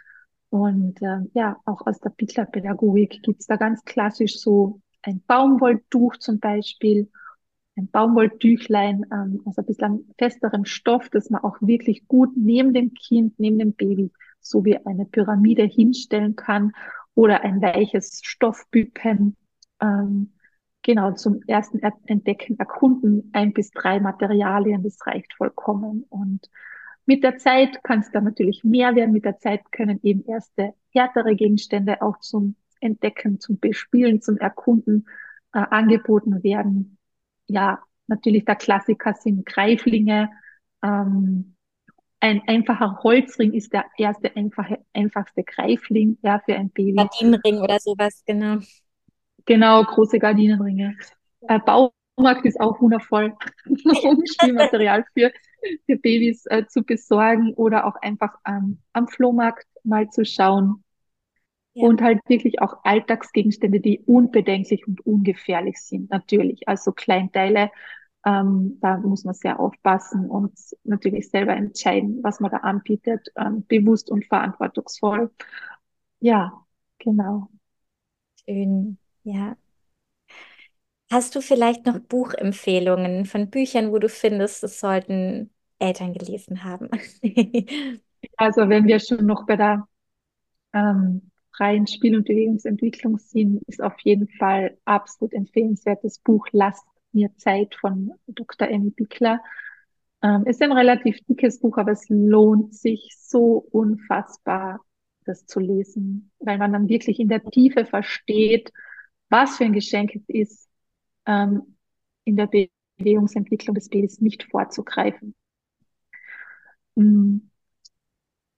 Und äh, ja, auch aus der Pickler-Pädagogik gibt's da ganz klassisch so ein Baumwolltuch zum Beispiel, ein Baumwolltüchlein ähm, aus ein bisschen festerem Stoff, das man auch wirklich gut neben dem Kind, neben dem Baby, so wie eine Pyramide hinstellen kann oder ein weiches Stoffbücken. Ähm, genau, zum ersten Entdecken, Erkunden ein bis drei Materialien, das reicht vollkommen. Und mit der Zeit kann es dann natürlich mehr werden. Mit der Zeit können eben erste härtere Gegenstände auch zum Entdecken, zum Bespielen, zum Erkunden äh, angeboten werden. Ja, natürlich der Klassiker sind Greiflinge. Ähm, ein einfacher Holzring ist der erste einfache, einfachste Greifling ja, für ein Baby. Gardinenring oder sowas, genau. Genau, große Gardinenringe. Äh, Baumarkt ist auch wundervoll, Spielmaterial für, für Babys äh, zu besorgen oder auch einfach ähm, am Flohmarkt mal zu schauen. Ja. Und halt wirklich auch Alltagsgegenstände, die unbedenklich und ungefährlich sind, natürlich. Also Kleinteile, ähm, da muss man sehr aufpassen und natürlich selber entscheiden, was man da anbietet, ähm, bewusst und verantwortungsvoll. Ja, genau. Schön, ja. Hast du vielleicht noch Buchempfehlungen von Büchern, wo du findest, das sollten Eltern gelesen haben? also wenn wir schon noch bei der ähm, freien Spiel- und Bewegungsentwicklung sind, ist auf jeden Fall absolut empfehlenswertes Buch Lasst mir Zeit von Dr. Emmy Bickler. Ähm, ist ein relativ dickes Buch, aber es lohnt sich so unfassbar, das zu lesen, weil man dann wirklich in der Tiefe versteht, was für ein Geschenk es ist, ähm, in der Bewegungsentwicklung des Babys nicht vorzugreifen. Mm.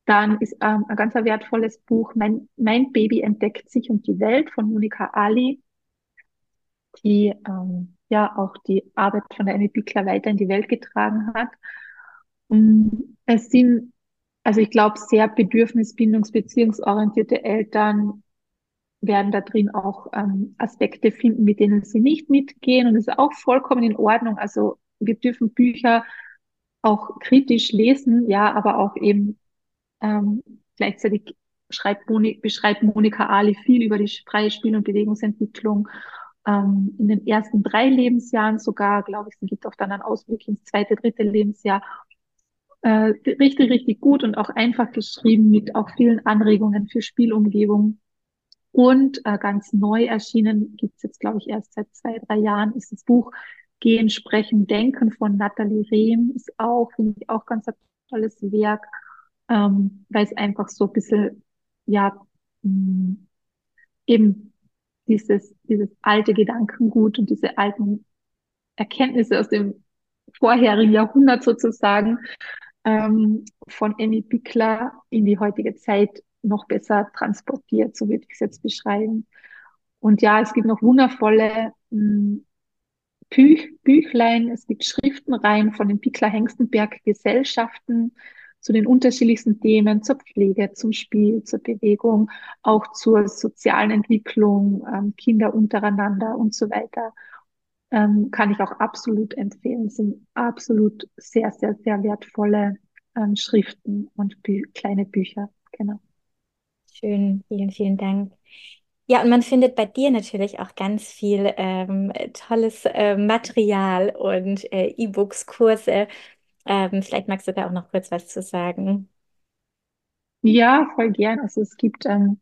Dann ist ähm, ein ganz wertvolles Buch mein, mein Baby entdeckt sich und die Welt von Monika Ali, die ähm, ja auch die Arbeit von der Amy Bickler weiter in die Welt getragen hat. Mm. Es sind, also ich glaube, sehr bedürfnis-, bindungs-, beziehungsorientierte Eltern werden da drin auch ähm, Aspekte finden, mit denen sie nicht mitgehen. Und das ist auch vollkommen in Ordnung. Also wir dürfen Bücher auch kritisch lesen, ja, aber auch eben ähm, gleichzeitig schreibt Moni, beschreibt Monika Ali viel über die freie Spiel- und Bewegungsentwicklung. Ähm, in den ersten drei Lebensjahren sogar, glaube ich, sie gibt auch dann einen Ausblick ins zweite, dritte Lebensjahr. Äh, richtig, richtig gut und auch einfach geschrieben mit auch vielen Anregungen für Spielumgebung. Und äh, ganz neu erschienen, gibt's jetzt, glaube ich, erst seit zwei, drei Jahren, ist das Buch Gehen, Sprechen, Denken von Nathalie Rehm. Ist auch, finde ich, auch ganz ein tolles Werk, ähm, weil es einfach so ein bisschen, ja, mh, mm, eben dieses, dieses alte Gedankengut und diese alten Erkenntnisse aus dem vorherigen Jahrhundert sozusagen ähm, von Emmy Bickler in die heutige Zeit noch besser transportiert, so würde ich es jetzt beschreiben. Und ja, es gibt noch wundervolle mh, Büch, Büchlein, es gibt Schriftenreihen von den Pickler Hengstenberg Gesellschaften zu den unterschiedlichsten Themen, zur Pflege, zum Spiel, zur Bewegung, auch zur sozialen Entwicklung, ähm, Kinder untereinander und so weiter. Ähm, kann ich auch absolut empfehlen. Es sind absolut sehr, sehr, sehr wertvolle ähm, Schriften und Bü kleine Bücher. Genau. Schön, vielen, vielen Dank. Ja, und man findet bei dir natürlich auch ganz viel ähm, tolles äh, Material und äh, E-Books, Kurse. Ähm, vielleicht magst du da auch noch kurz was zu sagen. Ja, voll gern. Also es gibt, ähm,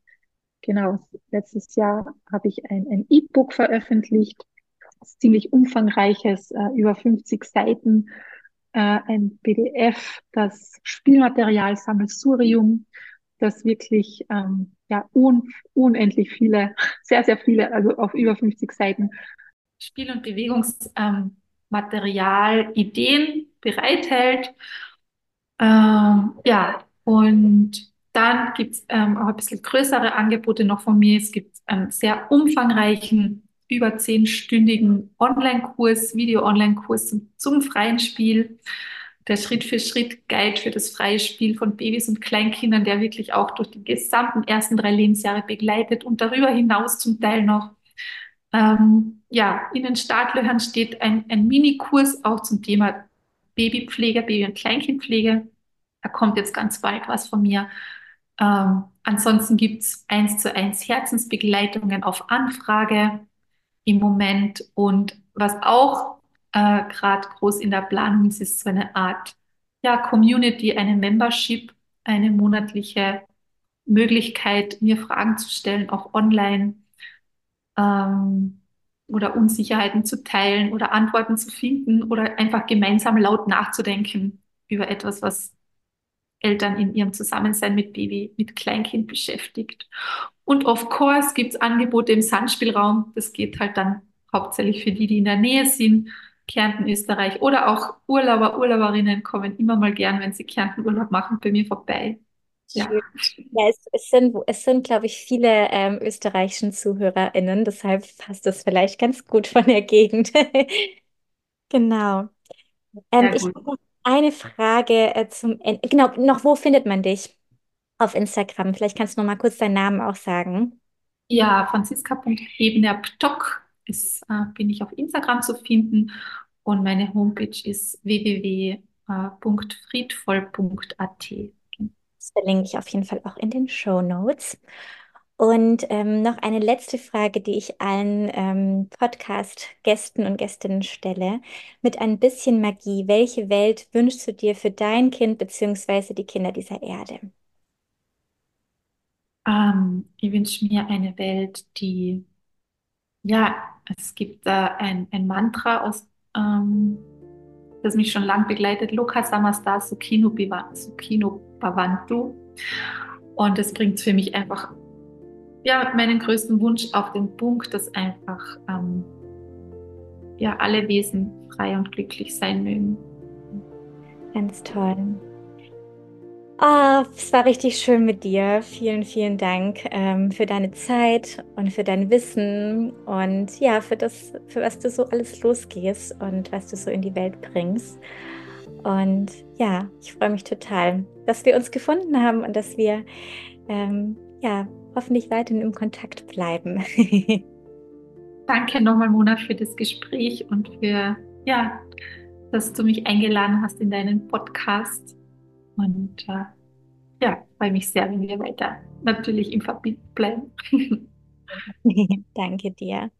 genau, letztes Jahr habe ich ein, ein E-Book veröffentlicht, ziemlich umfangreiches, äh, über 50 Seiten, äh, ein PDF, das Spielmaterial Sammelsurium, das wirklich ähm, ja un unendlich viele, sehr, sehr viele, also auf über 50 Seiten Spiel- und Bewegungsmaterial, ähm, Ideen bereithält. Ähm, ja, und dann gibt es ähm, auch ein bisschen größere Angebote noch von mir. Es gibt einen sehr umfangreichen, über zehnstündigen Online-Kurs, Video-Online-Kurs zum, zum freien Spiel. Der Schritt-für-Schritt-Guide für das freie Spiel von Babys und Kleinkindern, der wirklich auch durch die gesamten ersten drei Lebensjahre begleitet und darüber hinaus zum Teil noch ähm, ja, in den Startlöchern steht ein, ein Minikurs auch zum Thema Babypflege, Baby- und Kleinkindpflege. Da kommt jetzt ganz bald was von mir. Ähm, ansonsten gibt's eins zu eins Herzensbegleitungen auf Anfrage im Moment. Und was auch äh, gerade groß in der Planung ist, ist so eine Art ja, Community, eine Membership, eine monatliche Möglichkeit, mir Fragen zu stellen, auch online ähm, oder Unsicherheiten zu teilen oder Antworten zu finden oder einfach gemeinsam laut nachzudenken über etwas, was Eltern in ihrem Zusammensein mit Baby, mit Kleinkind beschäftigt. Und of course gibt es Angebote im Sandspielraum. Das geht halt dann hauptsächlich für die, die in der Nähe sind. Kärnten, Österreich oder auch Urlauber, Urlauberinnen kommen immer mal gern, wenn sie Kärnten Urlaub machen, bei mir vorbei. Ja. Ja, es, es sind, es sind, glaube ich, viele ähm, österreichischen ZuhörerInnen, deshalb passt das vielleicht ganz gut von der Gegend. Genau. Ähm, ich habe noch eine Frage äh, zum Ende. Genau, noch wo findet man dich auf Instagram? Vielleicht kannst du noch mal kurz deinen Namen auch sagen. Ja, franziska.ebner-ptock ist, äh, bin ich auf Instagram zu finden und meine Homepage ist www.friedvoll.at. Das verlinke ich auf jeden Fall auch in den Show Notes. Und ähm, noch eine letzte Frage, die ich allen ähm, Podcast-Gästen und Gästinnen stelle. Mit ein bisschen Magie, welche Welt wünschst du dir für dein Kind beziehungsweise die Kinder dieser Erde? Ähm, ich wünsche mir eine Welt, die, ja, es gibt da ein, ein Mantra aus, ähm, das mich schon lang begleitet, Loka Samasta Sukhino Bhavantu. Und das bringt für mich einfach ja, meinen größten Wunsch auf den Punkt, dass einfach ähm, ja, alle Wesen frei und glücklich sein mögen. Ganz toll. Ah, es war richtig schön mit dir. Vielen, vielen Dank ähm, für deine Zeit und für dein Wissen und ja, für das, für was du so alles losgehst und was du so in die Welt bringst. Und ja, ich freue mich total, dass wir uns gefunden haben und dass wir ähm, ja hoffentlich weiterhin im Kontakt bleiben. Danke nochmal, Mona, für das Gespräch und für, ja, dass du mich eingeladen hast in deinen Podcast. Und äh, ja, freue mich sehr, wenn wir weiter natürlich im Verbindung bleiben. Danke dir.